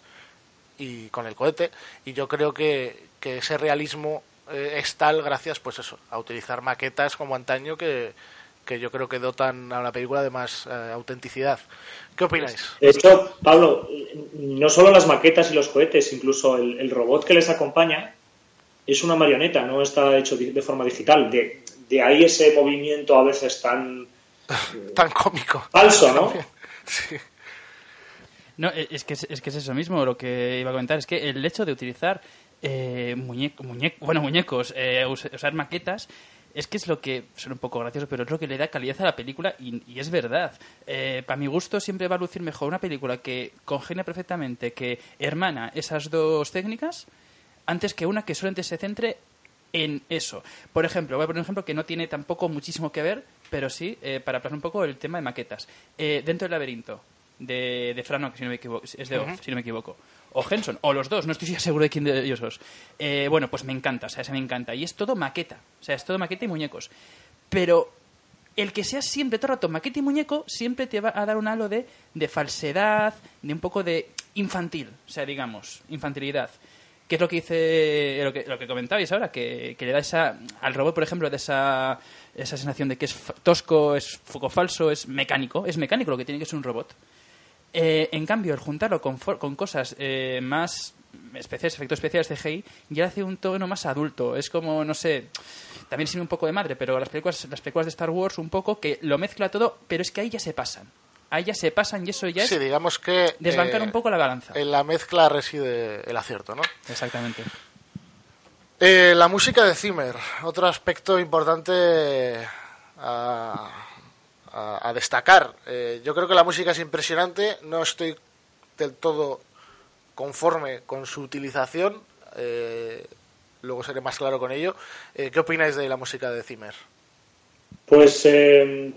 y con el cohete. Y yo creo que, que ese realismo eh, es tal gracias, pues eso, a utilizar maquetas como antaño que, que yo creo que dotan a la película de más eh, autenticidad. ¿Qué opináis? De hecho, Pablo, no solo las maquetas y los cohetes, incluso el, el robot que les acompaña es una marioneta, no está hecho de, de forma digital. De, de ahí ese movimiento a veces tan... tan cómico. Falso, ¿no? Sí. No, e, es que es, es que es eso mismo lo que iba a comentar. Es que el hecho de utilizar eh, bueno, muñecos, eh, us- usar maquetas, es que es lo que, suena un poco gracioso, pero es lo que le da calidad a la película y, es verdad. Eh, para mi gusto siempre va a lucir mejor una película que congenia perfectamente, que hermana esas dos técnicas, antes que una que solamente se centre en eso. Por ejemplo, voy a poner un ejemplo que no tiene tampoco muchísimo que ver, pero sí, eh, para plasmar un poco el tema de maquetas. Eh, dentro del laberinto, de, de Franok, si no me equivoco, es de si no me equivoco. O Henson, o los dos, no estoy seguro de quién de ellos es. Eh, bueno, pues me encanta, o sea, ese me encanta. Y es todo maqueta, o sea, es todo maqueta y muñecos. Pero el que sea siempre todo el rato maqueta y muñeco siempre te va a dar un halo de, de falsedad, de un poco de infantil, o sea, digamos, infantilidad. Que es lo que dice, lo que, lo que comentabais ahora, que, que le da esa, al robot, por ejemplo, de esa, esa sensación de que es tosco, es foco falso, es mecánico, es mecánico lo que tiene que ser un robot. Eh, en cambio, el juntarlo con, con cosas eh, más especiales, efectos especiales de CGI, ya hace un tono más adulto. Es como, no sé, también sirve un poco de madre, pero las películas, las películas de Star Wars un poco que lo mezcla todo, pero es que ahí ya se pasan. Ahí ya se pasan y eso ya Sí, es digamos que... desbancar eh, un poco la balanza. En la mezcla reside el acierto, ¿no? Exactamente. Eh, la música de Zimmer, otro aspecto importante a, a- destacar. Eh, yo creo que la música es impresionante, no estoy del todo conforme con su utilización, eh, luego seré más claro con ello. Eh, ¿Qué opináis de la música de Zimmer? Pues eh,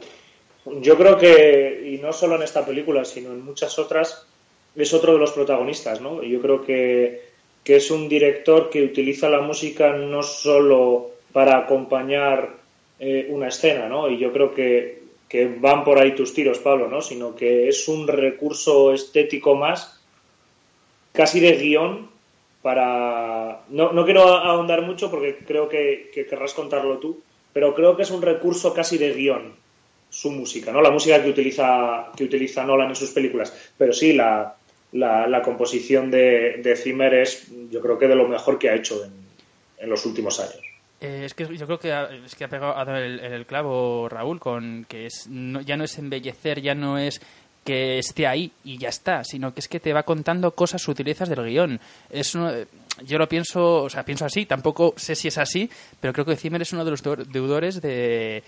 yo creo que, y no solo en esta película, sino en muchas otras, es otro de los protagonistas, ¿no? Yo creo que, que es un director que utiliza la música no solo para acompañar eh, una escena, ¿no? Y yo creo que, que van por ahí tus tiros, Pablo, ¿no? Sino que es un recurso estético más, casi de guion, para... No, no quiero ahondar mucho porque creo que, que querrás contarlo tú, pero creo que es un recurso casi de guion su música, ¿no? La música que utiliza, que utiliza Nolan en sus películas. Pero sí, la, la, la composición de, de Zimmer es, yo creo que de lo mejor que ha hecho en, en los últimos años. Eh, es que yo creo que ha, es que ha pegado el, el clavo Raúl con que es no- ya no es embellecer, ya no es que esté ahí y ya está, sino que es que te va contando cosas sutilezas del guion. Es uno- yo lo pienso, o sea, pienso así, tampoco sé si es así, pero creo que Zimmer es uno de los deu- deudores de,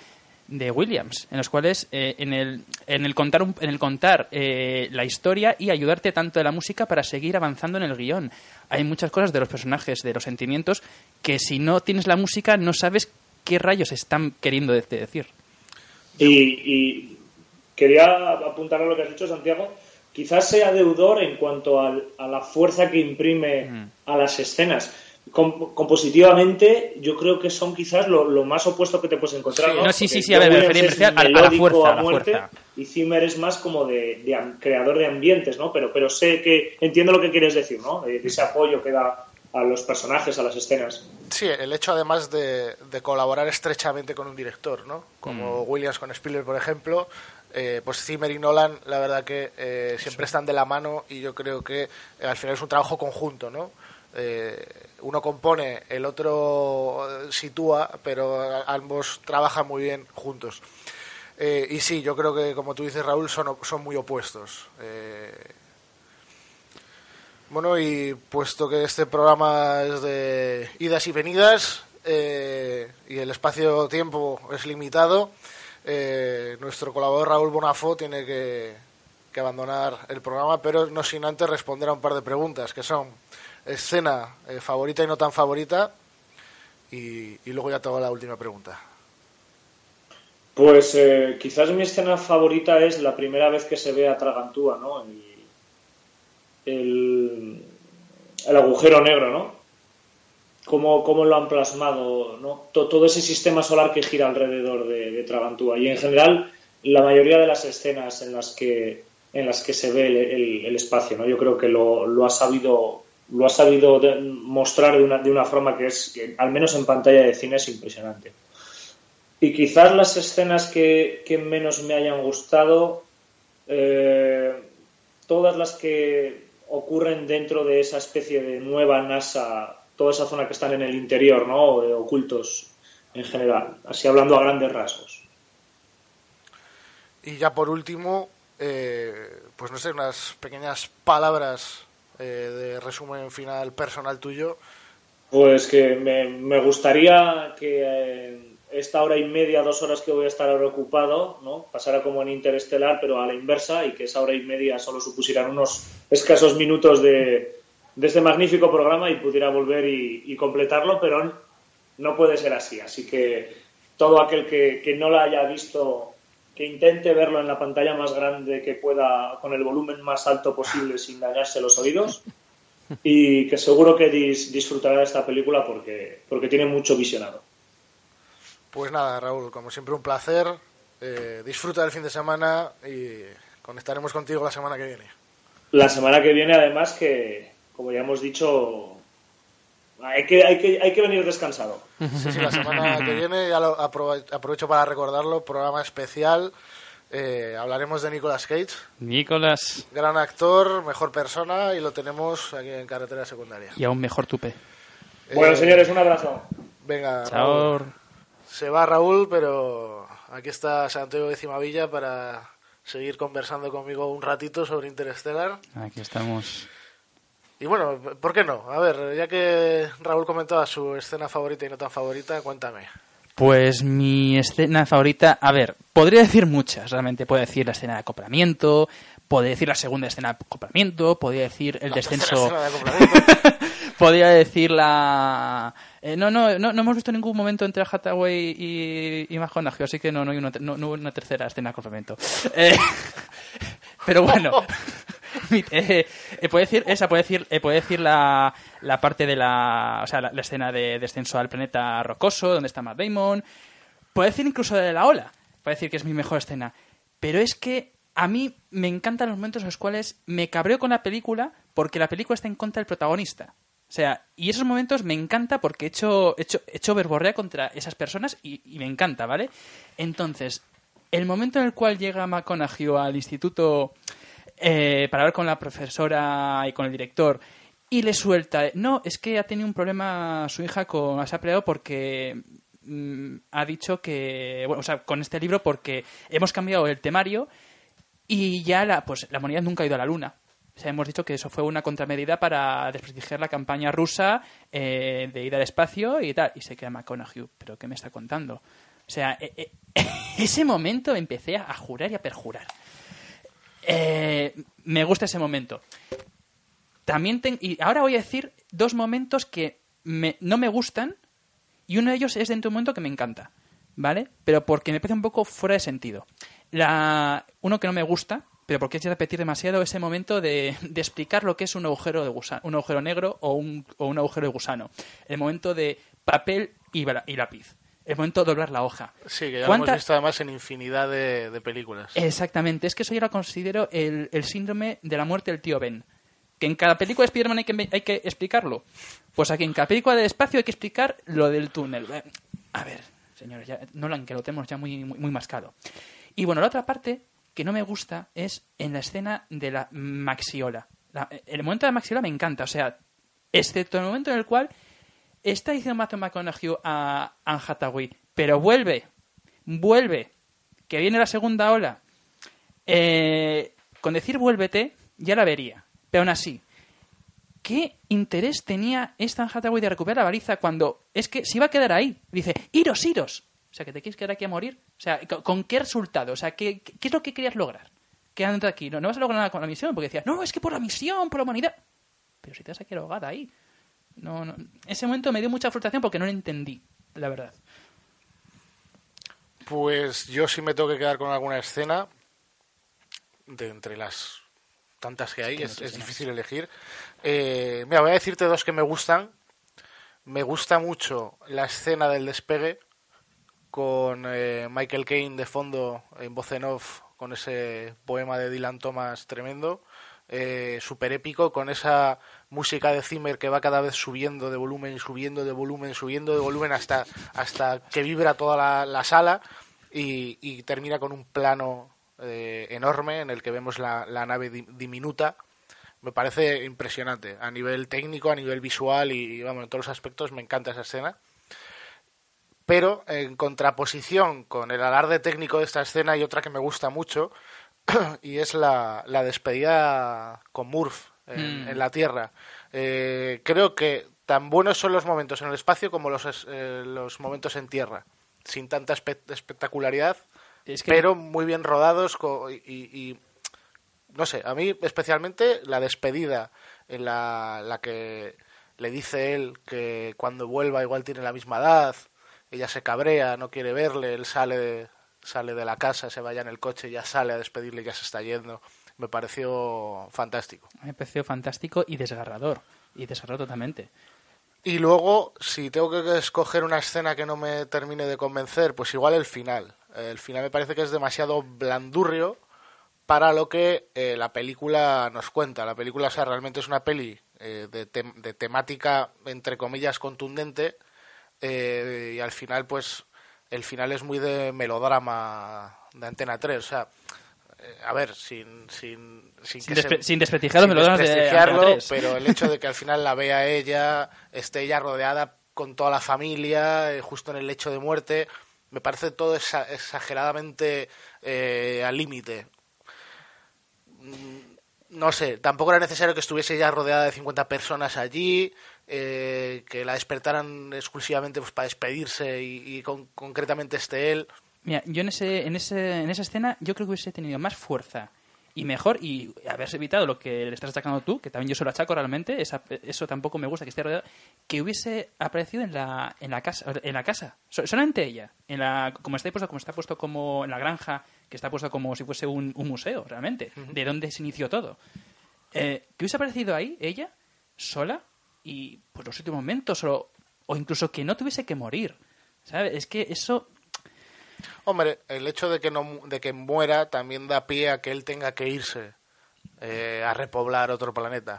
de Williams, en los cuales eh, en, el, en el contar, un- en el contar eh, la historia y ayudarte tanto de la música para seguir avanzando en el guion. Hay muchas cosas de los personajes, de los sentimientos, que si no tienes la música no sabes qué rayos están queriendo de- decir. Y, y quería apuntar a lo que has dicho, Santiago. Quizás sea deudor en cuanto al- a la fuerza que imprime a las escenas. Com- compositivamente, yo creo que son quizás lo, lo más opuesto que te puedes encontrar. Sí. ¿no? No, sí, sí, sí, a ver, me refería- a la- a la fuerza, a la muerte, fuerza. Y Zimmer es más como de, creador de ambientes, ¿no? Pero, pero sé que entiendo lo que quieres decir, ¿no? Ese apoyo que da a los personajes, a las escenas. Sí, el hecho además de, de colaborar estrechamente con un director, ¿no? Como Williams con Spielberg, por ejemplo, eh, pues Zimmer y Nolan, la verdad que eh, siempre están de la mano y yo creo que eh, al final es un trabajo conjunto, ¿no? Eh, uno compone, el otro eh, sitúa, pero ambos trabajan muy bien juntos. Eh, y sí, yo creo que, como tú dices, Raúl, son, son muy opuestos. Eh, bueno, y puesto que este programa es de idas y venidas eh, y el espacio-tiempo es limitado, eh, nuestro colaborador Raúl Bonafó tiene que, que abandonar el programa, pero no sin antes responder a un par de preguntas, que son escena eh, favorita y no tan favorita, y, y luego ya te hago la última pregunta. Pues eh, quizás mi escena favorita es la primera vez que se ve a Tragantúa, ¿no? El, el, agujero negro, ¿no? Cómo, lo han plasmado, ¿no? To- todo ese sistema solar que gira alrededor de, de Tragantúa. Y en general, la mayoría de las escenas en las que, en las que se ve el, el- el espacio, ¿no? Yo creo que lo, lo ha sabido lo ha sabido mostrar de una, de una forma que es, que, al menos en pantalla de cine, es impresionante. Y quizás las escenas que, que menos me hayan gustado, eh, todas las que ocurren dentro de esa especie de nueva NASA, toda esa zona que están en el interior, ¿no? Ocultos en general, así hablando a grandes rasgos. Y ya por último, eh, pues no sé, unas pequeñas palabras eh, de resumen final personal tuyo. Pues que me, gustaría que eh, esta hora y media, dos horas que voy a estar ahora ocupado, ¿no? pasara como en Interestelar, pero a la inversa, y que esa hora y media solo supusieran unos escasos minutos de, de este magnífico programa y pudiera volver y, y completarlo, pero no puede ser así. Así que todo aquel que, que no la haya visto, que intente verlo en la pantalla más grande que pueda, con el volumen más alto posible sin dañarse los oídos, y que seguro que dis- disfrutará de esta película porque, porque tiene mucho visionado. Pues nada, Raúl, como siempre un placer. Eh, disfruta del fin de semana y conectaremos contigo la semana que viene. La semana que viene, además, que, como ya hemos dicho, hay que, hay que, hay que venir descansado. Sí, sí, la semana que viene, ya lo aprove- aprovecho para recordarlo, programa especial. Eh, hablaremos de Nicolas Cage, Nicolás. gran actor, mejor persona, y lo tenemos aquí en carretera secundaria. Y aún mejor tupe. Bueno, Eh, señores, un abrazo. Venga, Chao. Raúl. Se va Raúl, pero aquí está Santiago de Cimavilla para seguir conversando conmigo un ratito sobre Interstellar. Aquí estamos. Y bueno, ¿por qué no? A ver, ya que Raúl comentaba su escena favorita y no tan favorita, cuéntame. Pues mi escena favorita, a ver, podría decir muchas, realmente. Puedo decir la escena de acoplamiento, podría decir la segunda escena de acoplamiento, podría decir el La descenso. de podría decir la. eh, no, no, no, no hemos visto ningún momento entre Hathaway y, y McConaughey, así que no, no hay una, no, no hubo una tercera escena de acoplamiento. Eh, pero bueno. Eh, eh, puede decir esa puede decir eh, puede decir la, la parte de la o sea la, la escena de descenso al planeta rocoso donde está Matt Damon. Puede decir incluso de la ola. Puede decir que es mi mejor escena. Pero es que a mí me encantan los momentos en los cuales me cabreo con la película porque la película está en contra del protagonista. O sea, y esos momentos me encanta porque he hecho, he hecho, he hecho verborrea contra esas personas y, y me encanta, ¿vale? Entonces, el momento en el cual llega McConaughey al instituto eh, para hablar con la profesora y con el director y le suelta, no, es que ha tenido un problema su hija con se ha peleado porque mm, ha dicho que, bueno, o sea, con este libro porque hemos cambiado el temario y ya la, pues, la humanidad nunca ha ido a la luna. O sea, hemos dicho que eso fue una contramedida para desprestigiar la campaña rusa eh, de ir al espacio y tal. Y se queda McConaughey, ¿pero qué me está contando? O sea, eh, ese momento empecé a jurar y a perjurar. Eh, me gusta ese momento. También ten- y ahora voy a decir dos momentos que me- no me gustan y uno de ellos es dentro de un momento que me encanta, ¿vale? Pero porque me parece un poco fuera de sentido. La, uno que no me gusta, pero porque es repetir demasiado ese momento de, explicar lo que es un agujero de gusano, un agujero negro o un, o un agujero de gusano. El momento de papel y, y lápiz. El momento de doblar la hoja. Sí, que ya lo ¿Cuánta- hemos visto además en infinidad de, de películas. Exactamente, es que eso yo lo considero el, el síndrome de la muerte del tío Ben. Que en cada película de Spider-Man hay que, hay que explicarlo. Pues aquí en cada película del espacio hay que explicar lo del túnel. Eh, A ver, señores, ya, Nolan, que lo tenemos ya muy, muy, muy mascado. Y bueno, la otra parte que no me gusta es en la escena de la maxiola. La- el momento de la maxiola me encanta, o sea, excepto el momento en el cual está diciendo Matthew McConaughey a Anne pero vuelve, vuelve, que viene la segunda ola. Eh, con decir vuélvete, ya la vería. Pero aún así, ¿qué interés tenía esta Anne de recuperar la baliza cuando es que se iba a quedar ahí? Dice, iros, iros. O sea, que te quieres quedar aquí a morir. O sea, ¿con, qué resultado? O sea, ¿qué, es lo que querías lograr? Quedándote aquí. No, no vas a lograr nada con la misión, porque decías, no, es que por la misión, por la humanidad. Pero si te vas a ahogada ahí. No, no. Ese momento me dio mucha frustración porque no lo entendí, la verdad. Pues yo sí me tengo que quedar con alguna escena de entre las tantas que hay, es, es difícil elegir. Eh, mira, voy a decirte dos que me gustan. Me gusta mucho la escena del despegue con eh, Michael Caine de fondo en voz en off con ese poema de Dylan Thomas tremendo. Eh, súper épico con esa música de Zimmer que va cada vez subiendo de volumen, subiendo de volumen, subiendo de volumen hasta, hasta que vibra toda la, la sala y, y termina con un plano eh, enorme en el que vemos la, la nave di- diminuta. Me parece impresionante a nivel técnico, a nivel visual y, y, vamos, en todos los aspectos me encanta esa escena. Pero en contraposición con el alarde técnico de esta escena hay otra que me gusta mucho y es la, la despedida con Murph en, Mm. en la Tierra. Eh, creo que tan buenos son los momentos en el espacio como los, eh, los momentos en tierra, sin tanta espe- espectacularidad, Es que- pero muy bien rodados co- y, y- no sé, a mí especialmente la despedida en la, la que le dice él que cuando vuelva igual tiene la misma edad, ella se cabrea, no quiere verle, él sale sale de la casa, se vaya en el coche, ya sale a despedirle y ya se está yendo. Me pareció fantástico. Me pareció fantástico y desgarrador. Y desgarrador totalmente. Y luego, si tengo que escoger una escena que no me termine de convencer, pues igual el final. El final me parece que es demasiado blandurrio para lo que eh, la película nos cuenta. La película, o sea, realmente es una peli eh, de, de temática, entre comillas, contundente, eh, y al final, pues, el final es muy de melodrama de Antena 3. O sea, eh, a ver, sin, sin, sin, Sin se- despre- sin desprestigiar los sin melodramas de desprestigiarlo, Antena 3. pero el hecho de que al final la vea ella, esté ella rodeada con toda la familia, eh, justo en el lecho de muerte, me parece todo exa- exageradamente eh, al límite. No sé, tampoco era necesario que estuviese ya rodeada de 50 personas allí, eh, que la despertaran exclusivamente pues, para despedirse y, y con- concretamente esté él. Mira, yo en, ese, en, ese, en esa escena yo creo que hubiese tenido más fuerza y mejor y haberse evitado lo que le estás atacando tú, que también yo se lo achaco realmente, esa- eso tampoco me gusta que esté rodeado, que hubiese aparecido en la, en la casa, en la casa, so- solamente ella, en la, como está puesto, como está puesto como en la granja, que está puesto como si fuese un, un museo realmente, de dónde se inició todo. Eh, que hubiese aparecido ahí ella, sola, y pues los últimos momentos, o, o incluso que no tuviese que morir. ¿Sabes? Es que eso Hombre, el hecho de que no mu- de que muera también da pie a que él tenga que irse eh, a repoblar otro planeta.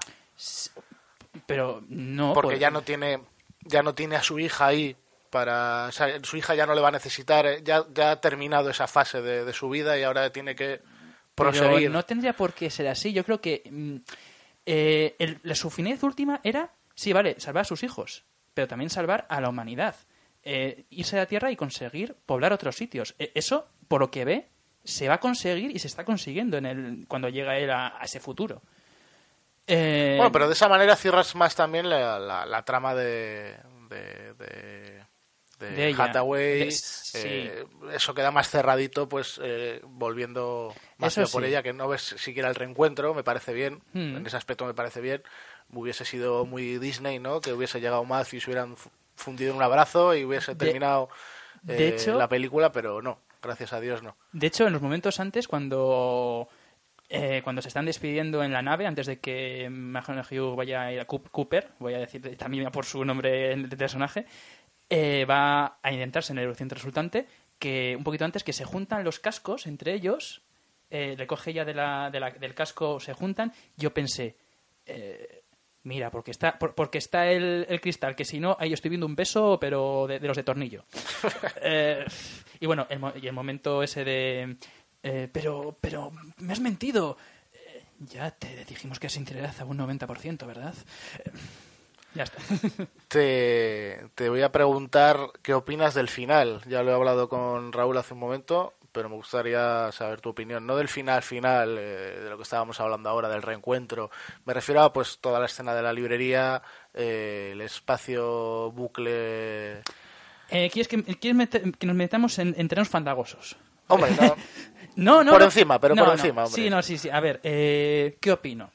Pero no. porque pues- ya no tiene ya no tiene a su hija ahí para o sea, su hija ya no le va a necesitar eh, ya, ya ha terminado esa fase de, de su vida y ahora tiene que Pero proseguir no tendría por qué ser así. Yo creo que mm, eh, el- la, su finalidad última era, sí, vale, salvar a sus hijos, pero también salvar a la humanidad. Eh, irse a la Tierra y conseguir poblar otros sitios. E- eso, por lo que ve, se va a conseguir y se está consiguiendo en el, cuando llega él a, a ese futuro. Eh, bueno pero de esa manera cierras más también la, la- la trama de de, de, de De. Hathaway De- sí. eh, eso queda más cerradito pues eh, volviendo más Eso por sí. ella que no ves siquiera el reencuentro me parece bien Mm. en ese aspecto me parece bien hubiese sido muy Disney no que hubiese llegado más y se hubieran fu- fundido en un abrazo y hubiese terminado de eh, hecho- la película pero no gracias a Dios no De hecho, en los momentos antes, cuando eh, cuando se están despidiendo en la nave, antes de que McConaughey vaya a ir a Coop- Cooper, voy a decir también por su nombre de personaje, eh, va a intentarse en el erupción resultante, que un poquito antes que se juntan los cascos entre ellos, eh, le coge ella de la, de la- del casco, se juntan, yo pensé, eh, mira, porque está, por- porque está el, el cristal, que si no, ahí estoy viendo un beso, pero de, de los de tornillo. Eh, y bueno, el, y el momento ese de... eh, pero, pero, me has mentido. Ya te dijimos que es sinceridad a un 90%, ¿verdad? Ya está. te, te voy a preguntar qué opinas del final. Ya lo he hablado con Raúl hace un momento, pero me gustaría saber tu opinión. No del final final, eh, de lo que estábamos hablando ahora, del reencuentro. Me refiero a pues toda la escena de la librería, eh, el espacio bucle. Eh, ¿Quieres, que, quieres meter- que nos metamos en, en terrenos fantagosos? Hombre, no. No, no, Por no. encima, pero por encima, hombre. Sí, no, sí, sí. A ver, eh, ¿qué opino?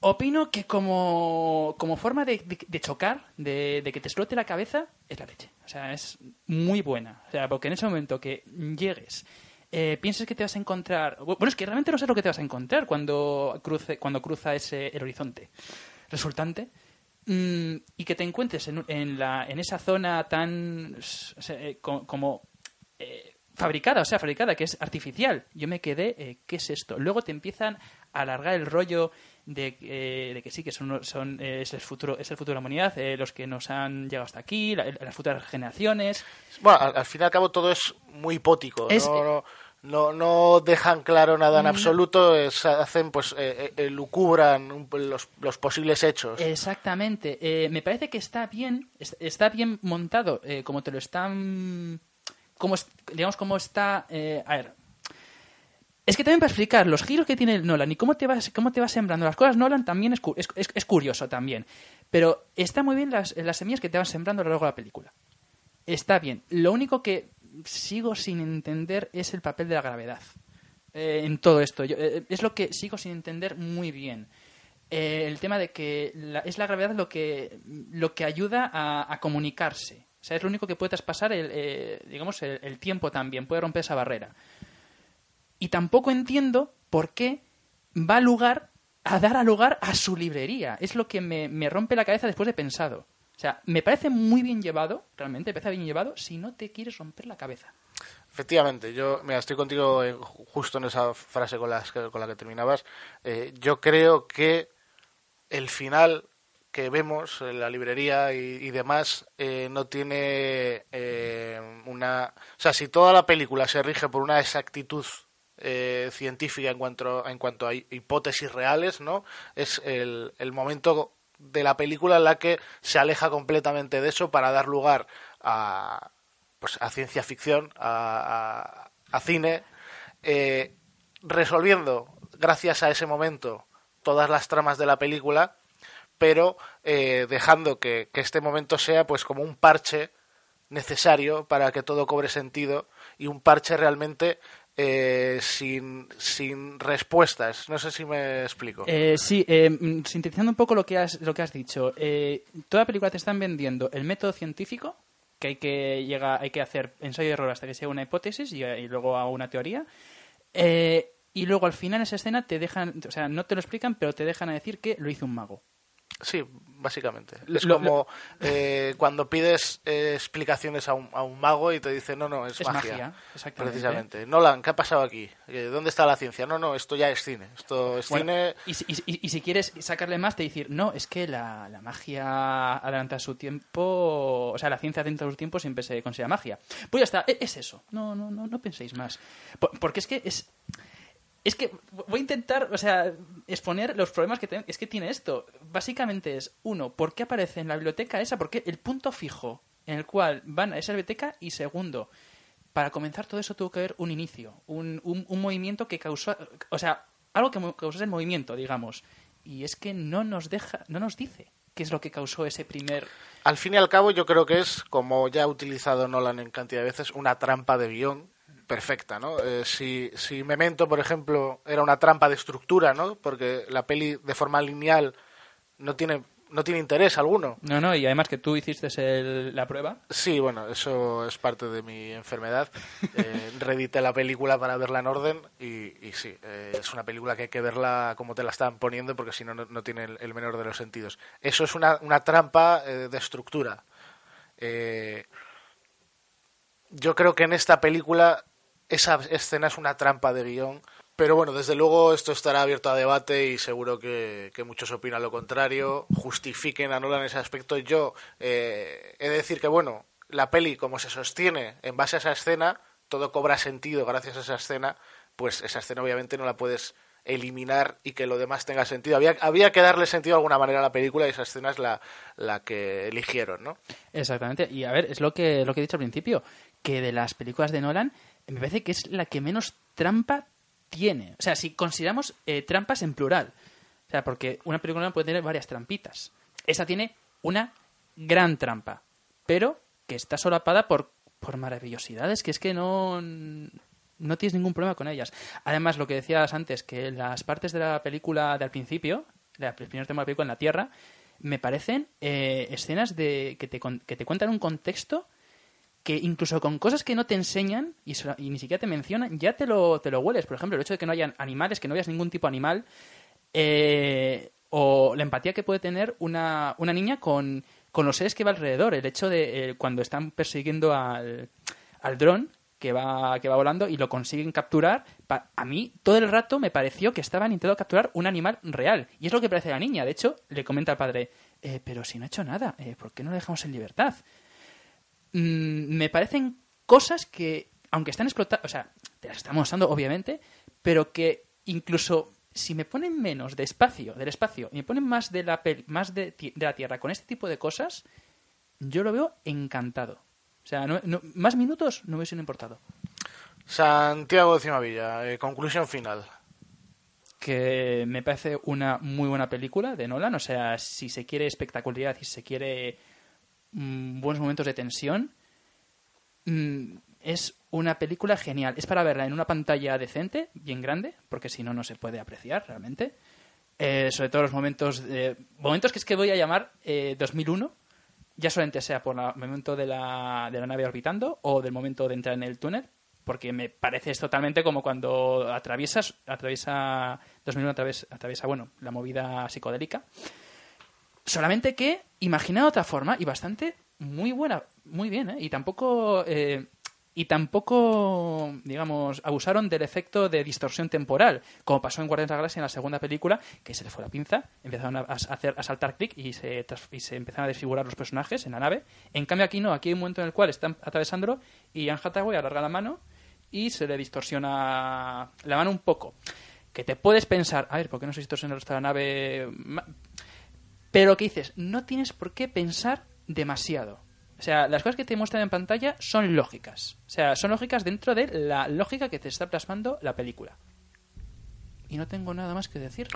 Opino que como, como forma de, de- chocar, de, de que te explote la cabeza, es la leche. O sea, es muy buena. O sea, porque en ese momento que llegues, eh, pienses que te vas a encontrar... Bueno, es que realmente no sé lo que te vas a encontrar cuando, cruce, cuando cruza ese, el horizonte resultante. Mm, y que te encuentres en, en, la, en esa zona tan... eh, co- como... eh, fabricada, o sea, fabricada, que es artificial. Yo me quedé, eh, ¿qué es esto? Luego te empiezan a alargar el rollo de, eh, de que sí, que son, son eh, es, el futuro, es el futuro de la humanidad, eh, los que nos han llegado hasta aquí, la- las futuras generaciones. Bueno, al, al fin y al cabo todo es muy hipótico. Es- no, no, no, no dejan claro nada en absoluto, es- hacen, pues, eh, eh, lucubran los, los posibles hechos. Exactamente. Eh, me parece que está bien, es- está bien montado, eh, como te lo están, como digamos cómo está. eh, a ver. Es que también para explicar los giros que tiene Nolan y cómo te vas, cómo te va sembrando las cosas, Nolan también es, es- es curioso también. Pero está muy bien las, las semillas que te van sembrando a lo largo de la película. Está bien. Lo único que sigo sin entender es el papel de la gravedad eh, en todo esto. Yo, eh, es lo que sigo sin entender muy bien. Eh, el tema de que la- es la gravedad lo que, lo que ayuda a, a comunicarse. O sea, es lo único que puede traspasar el, eh, digamos, el, el tiempo también, puede romper esa barrera. Y tampoco entiendo por qué va a lugar a dar a lugar a su librería. Es lo que me, me rompe la cabeza después de pensado. O sea, me parece muy bien llevado, realmente, me parece bien llevado, si no te quieres romper la cabeza. Efectivamente, yo mira, estoy contigo en- justo en esa frase con, las con la que terminabas. Eh, yo creo que el final que vemos en la librería y, y demás eh, no tiene eh, una... O sea, si toda la película se rige por una exactitud eh, científica en cuanto, en cuanto a hi- hipótesis reales, ¿no? Es el, el momento de la película en la que se aleja completamente de eso para dar lugar a, pues, a ciencia ficción, a, a- a cine, eh, resolviendo, gracias a ese momento, todas las tramas de la película, pero eh, dejando que, que este momento sea pues como un parche necesario para que todo cobre sentido y un parche realmente eh, sin, sin respuestas. No sé si me explico. Eh, sí, eh, mm, sintetizando un poco lo que has, lo que has dicho, eh, toda la película te están vendiendo el método científico, que hay que, llega, hay que hacer ensayo y error hasta que sea una hipótesis y, y luego a una teoría. Eh, y luego al final esa escena te dejan, o sea, no te lo explican, pero te dejan a decir que lo hizo un mago. Sí, básicamente. Es lo- como eh, cuando pides eh, explicaciones a un, a un mago y te dice, no, no, es, Es magia, exactamente. Precisamente. Nolan, ¿qué ha pasado aquí? Eh, ¿Dónde está la ciencia? No, no, esto ya es cine. Esto es Bueno, cine... y, si- y- y- y si quieres sacarle más, te decir, no, es que la, la magia adelanta su tiempo, o sea, la ciencia de su tiempo siempre se considera magia. Pues ya está, e- es eso, no, no, no, no penséis más. Por- porque es que es... Es que voy a intentar, o sea, exponer los problemas que, es que tiene esto. Básicamente es, uno, ¿por qué aparece en la biblioteca esa? ¿Por qué el punto fijo en el cual van a esa biblioteca? Y segundo, para comenzar todo eso tuvo que haber un inicio, un, un, un movimiento que causó, o sea, algo que causó el movimiento, digamos. Y es que no nos deja, no nos dice qué es lo que causó ese primer... Al fin y al cabo, yo creo que es, como ya ha utilizado Nolan en cantidad de veces, una trampa de guion perfecta, ¿no? Eh, si, si Memento, por ejemplo, era una trampa de estructura, ¿no? Porque la peli de forma lineal no tiene, no tiene interés alguno. No, no, y además que tú hiciste el- la prueba. Sí, bueno, eso es parte de mi enfermedad. Eh, reedité la película para verla en orden y, y sí, eh, es una película que hay que verla como te la están poniendo porque si no, no tiene el, el menor de los sentidos. Eso es una, una trampa eh, de estructura. Eh, yo creo que en esta película esa escena es una trampa de guion. Pero bueno, desde luego esto estará abierto a debate y seguro que, muchos opinan lo contrario, justifiquen a Nolan en ese aspecto. Yo eh, he de decir que, bueno, la peli como se sostiene en base a esa escena, todo cobra sentido gracias a esa escena, pues esa escena obviamente no la puedes eliminar y que lo demás tenga sentido. Había, había que darle sentido de alguna manera a la película y esa escena es la, la que eligieron, ¿no? Exactamente. Y a ver, es lo que, lo que he dicho al principio, que de las películas de Nolan, me parece que es la que menos trampa tiene. O sea, si consideramos eh, trampas en plural. O sea, porque una película puede tener varias trampitas. Esta tiene una gran trampa, pero que está solapada por, por maravillosidades que es que no, no tienes ningún problema con ellas. Además, lo que decías antes, que las partes de la película del principio, de la primer tema de la película en la Tierra, me parecen eh, escenas de que te, que te cuentan un contexto que incluso con cosas que no te enseñan y, ni siquiera te mencionan, ya te lo, te lo hueles. Por ejemplo, el hecho de que no hayan animales, que no veas ningún tipo de animal, eh, o la empatía que puede tener una, una niña con, con los seres que va alrededor. El hecho de eh, cuando están persiguiendo al, al dron, que que va, que va volando y lo consiguen capturar. a mí, todo el rato me pareció que estaban intentando capturar un animal real. Y es lo que parece la niña. De hecho, le comenta al padre, eh, pero si no ha hecho nada, eh, ¿por qué no lo dejamos en libertad? Mm, me parecen cosas que, aunque están explotadas, o sea, te las estamos mostrando, obviamente, pero que incluso si me ponen menos de espacio, del espacio, y me ponen más de la, más de, la Tierra con este tipo de cosas, yo lo veo encantado. O sea, más minutos no hubiesen importado. Santiago de Cimavilla, eh, conclusión final. Que me parece una muy buena película de Nolan. O sea, si se quiere espectacularidad y si se quiere mm, buenos momentos de tensión, mm, es una película genial. Es para verla en una pantalla decente, bien grande, porque si no, no se puede apreciar realmente. Eh, sobre todo los momentos, momentos que es que voy a llamar 2001, eh, ya solamente sea por el momento de la, de la nave orbitando o del momento de entrar en el túnel, porque me parece es totalmente como cuando atraviesas, atraviesa 2001 atraviesa, atraviesa, bueno, la movida psicodélica. Solamente que imaginado de otra forma y bastante muy buena, muy bien, ¿eh? Y tampoco eh, y tampoco, digamos, abusaron del efecto de distorsión temporal, como pasó en Guardians of the Galaxy en la segunda película, que se le fue la pinza, empezaron a, hacer, a saltar clic y se, y se empezaron a desfigurar los personajes en la nave. En cambio aquí no, aquí hay un momento en el cual están atravesándolo y Anne Hathaway alarga la mano y se le distorsiona la mano un poco. Que te puedes pensar, a ver, ¿por qué no se distorsiona de la nave? Pero que dices, no tienes por qué pensar demasiado o sea, las cosas que te muestran en pantalla son lógicas. O sea, son lógicas dentro de la lógica que te está plasmando la película. Y no tengo nada más que decir.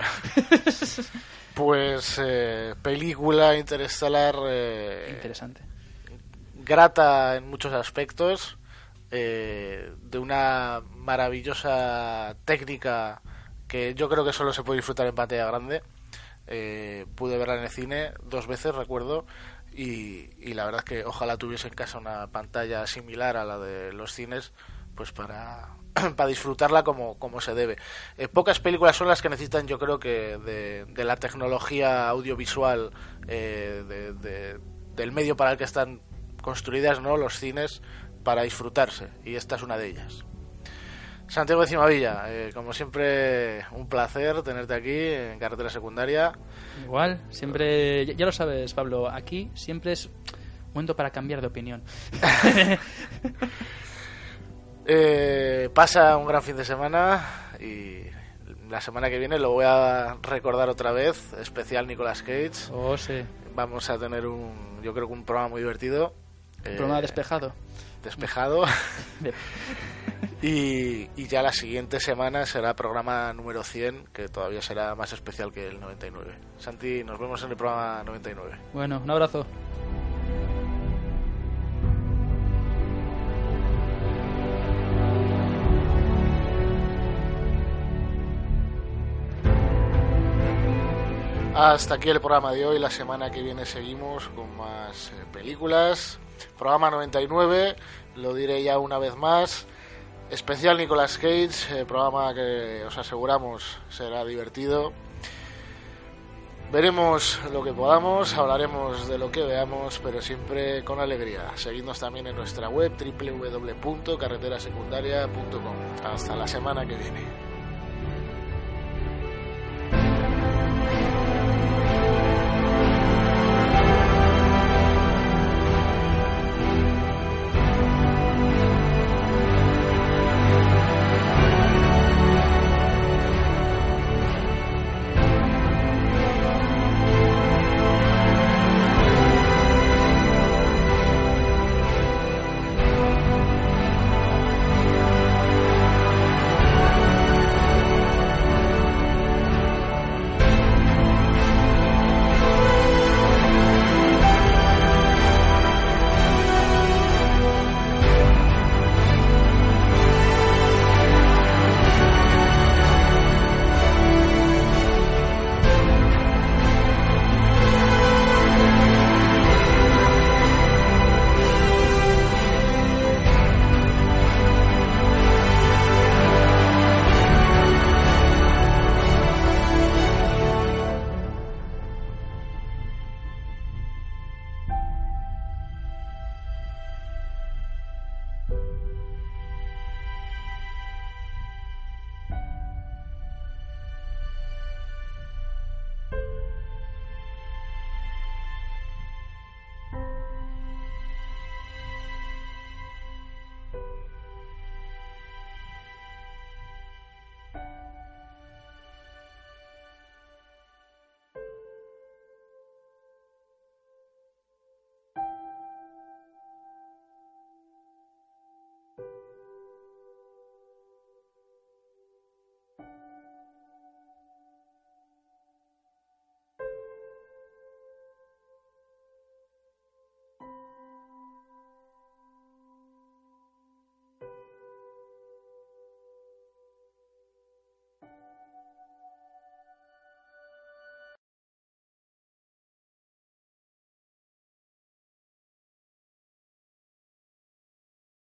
pues eh, película interestelar... Eh, Interesante. Grata en muchos aspectos. Eh, de una maravillosa técnica que yo creo que solo se puede disfrutar en pantalla grande. Pude verla en el cine dos veces, recuerdo. Y, la verdad es que ojalá tuviese en casa una pantalla similar a la de los cines, pues para, para disfrutarla como, como se debe. Eh, pocas películas son las que necesitan, yo creo que, de, la tecnología audiovisual eh, del medio para el que están construidas, ¿no? Los cines para disfrutarse, y esta es una de ellas. Santiago de Cimavilla, eh, como siempre, un placer tenerte aquí en carretera secundaria. Igual, siempre, ya, lo sabes, Pablo, aquí siempre es momento para cambiar de opinión. Eh, pasa un gran fin de semana y la semana que viene lo voy a recordar otra vez, especial Nicolas Cage. Oh, sí. Vamos a tener un, yo creo que un programa muy divertido. Un programa eh, despejado. Despejado. Y, ya la siguiente semana será programa número 100, que todavía será más especial que el 99. Santi, nos vemos en el programa 99. Bueno, un abrazo. Hasta aquí el programa de hoy. La semana que viene seguimos con más eh, películas. Programa 99, lo diré ya una vez más. Especial Nicolas Cage, eh, programa que os aseguramos será divertido. Veremos lo que podamos, hablaremos de lo que veamos, pero siempre con alegría. Seguidnos también en nuestra web www.carreterasecundaria.com. Hasta la semana que viene.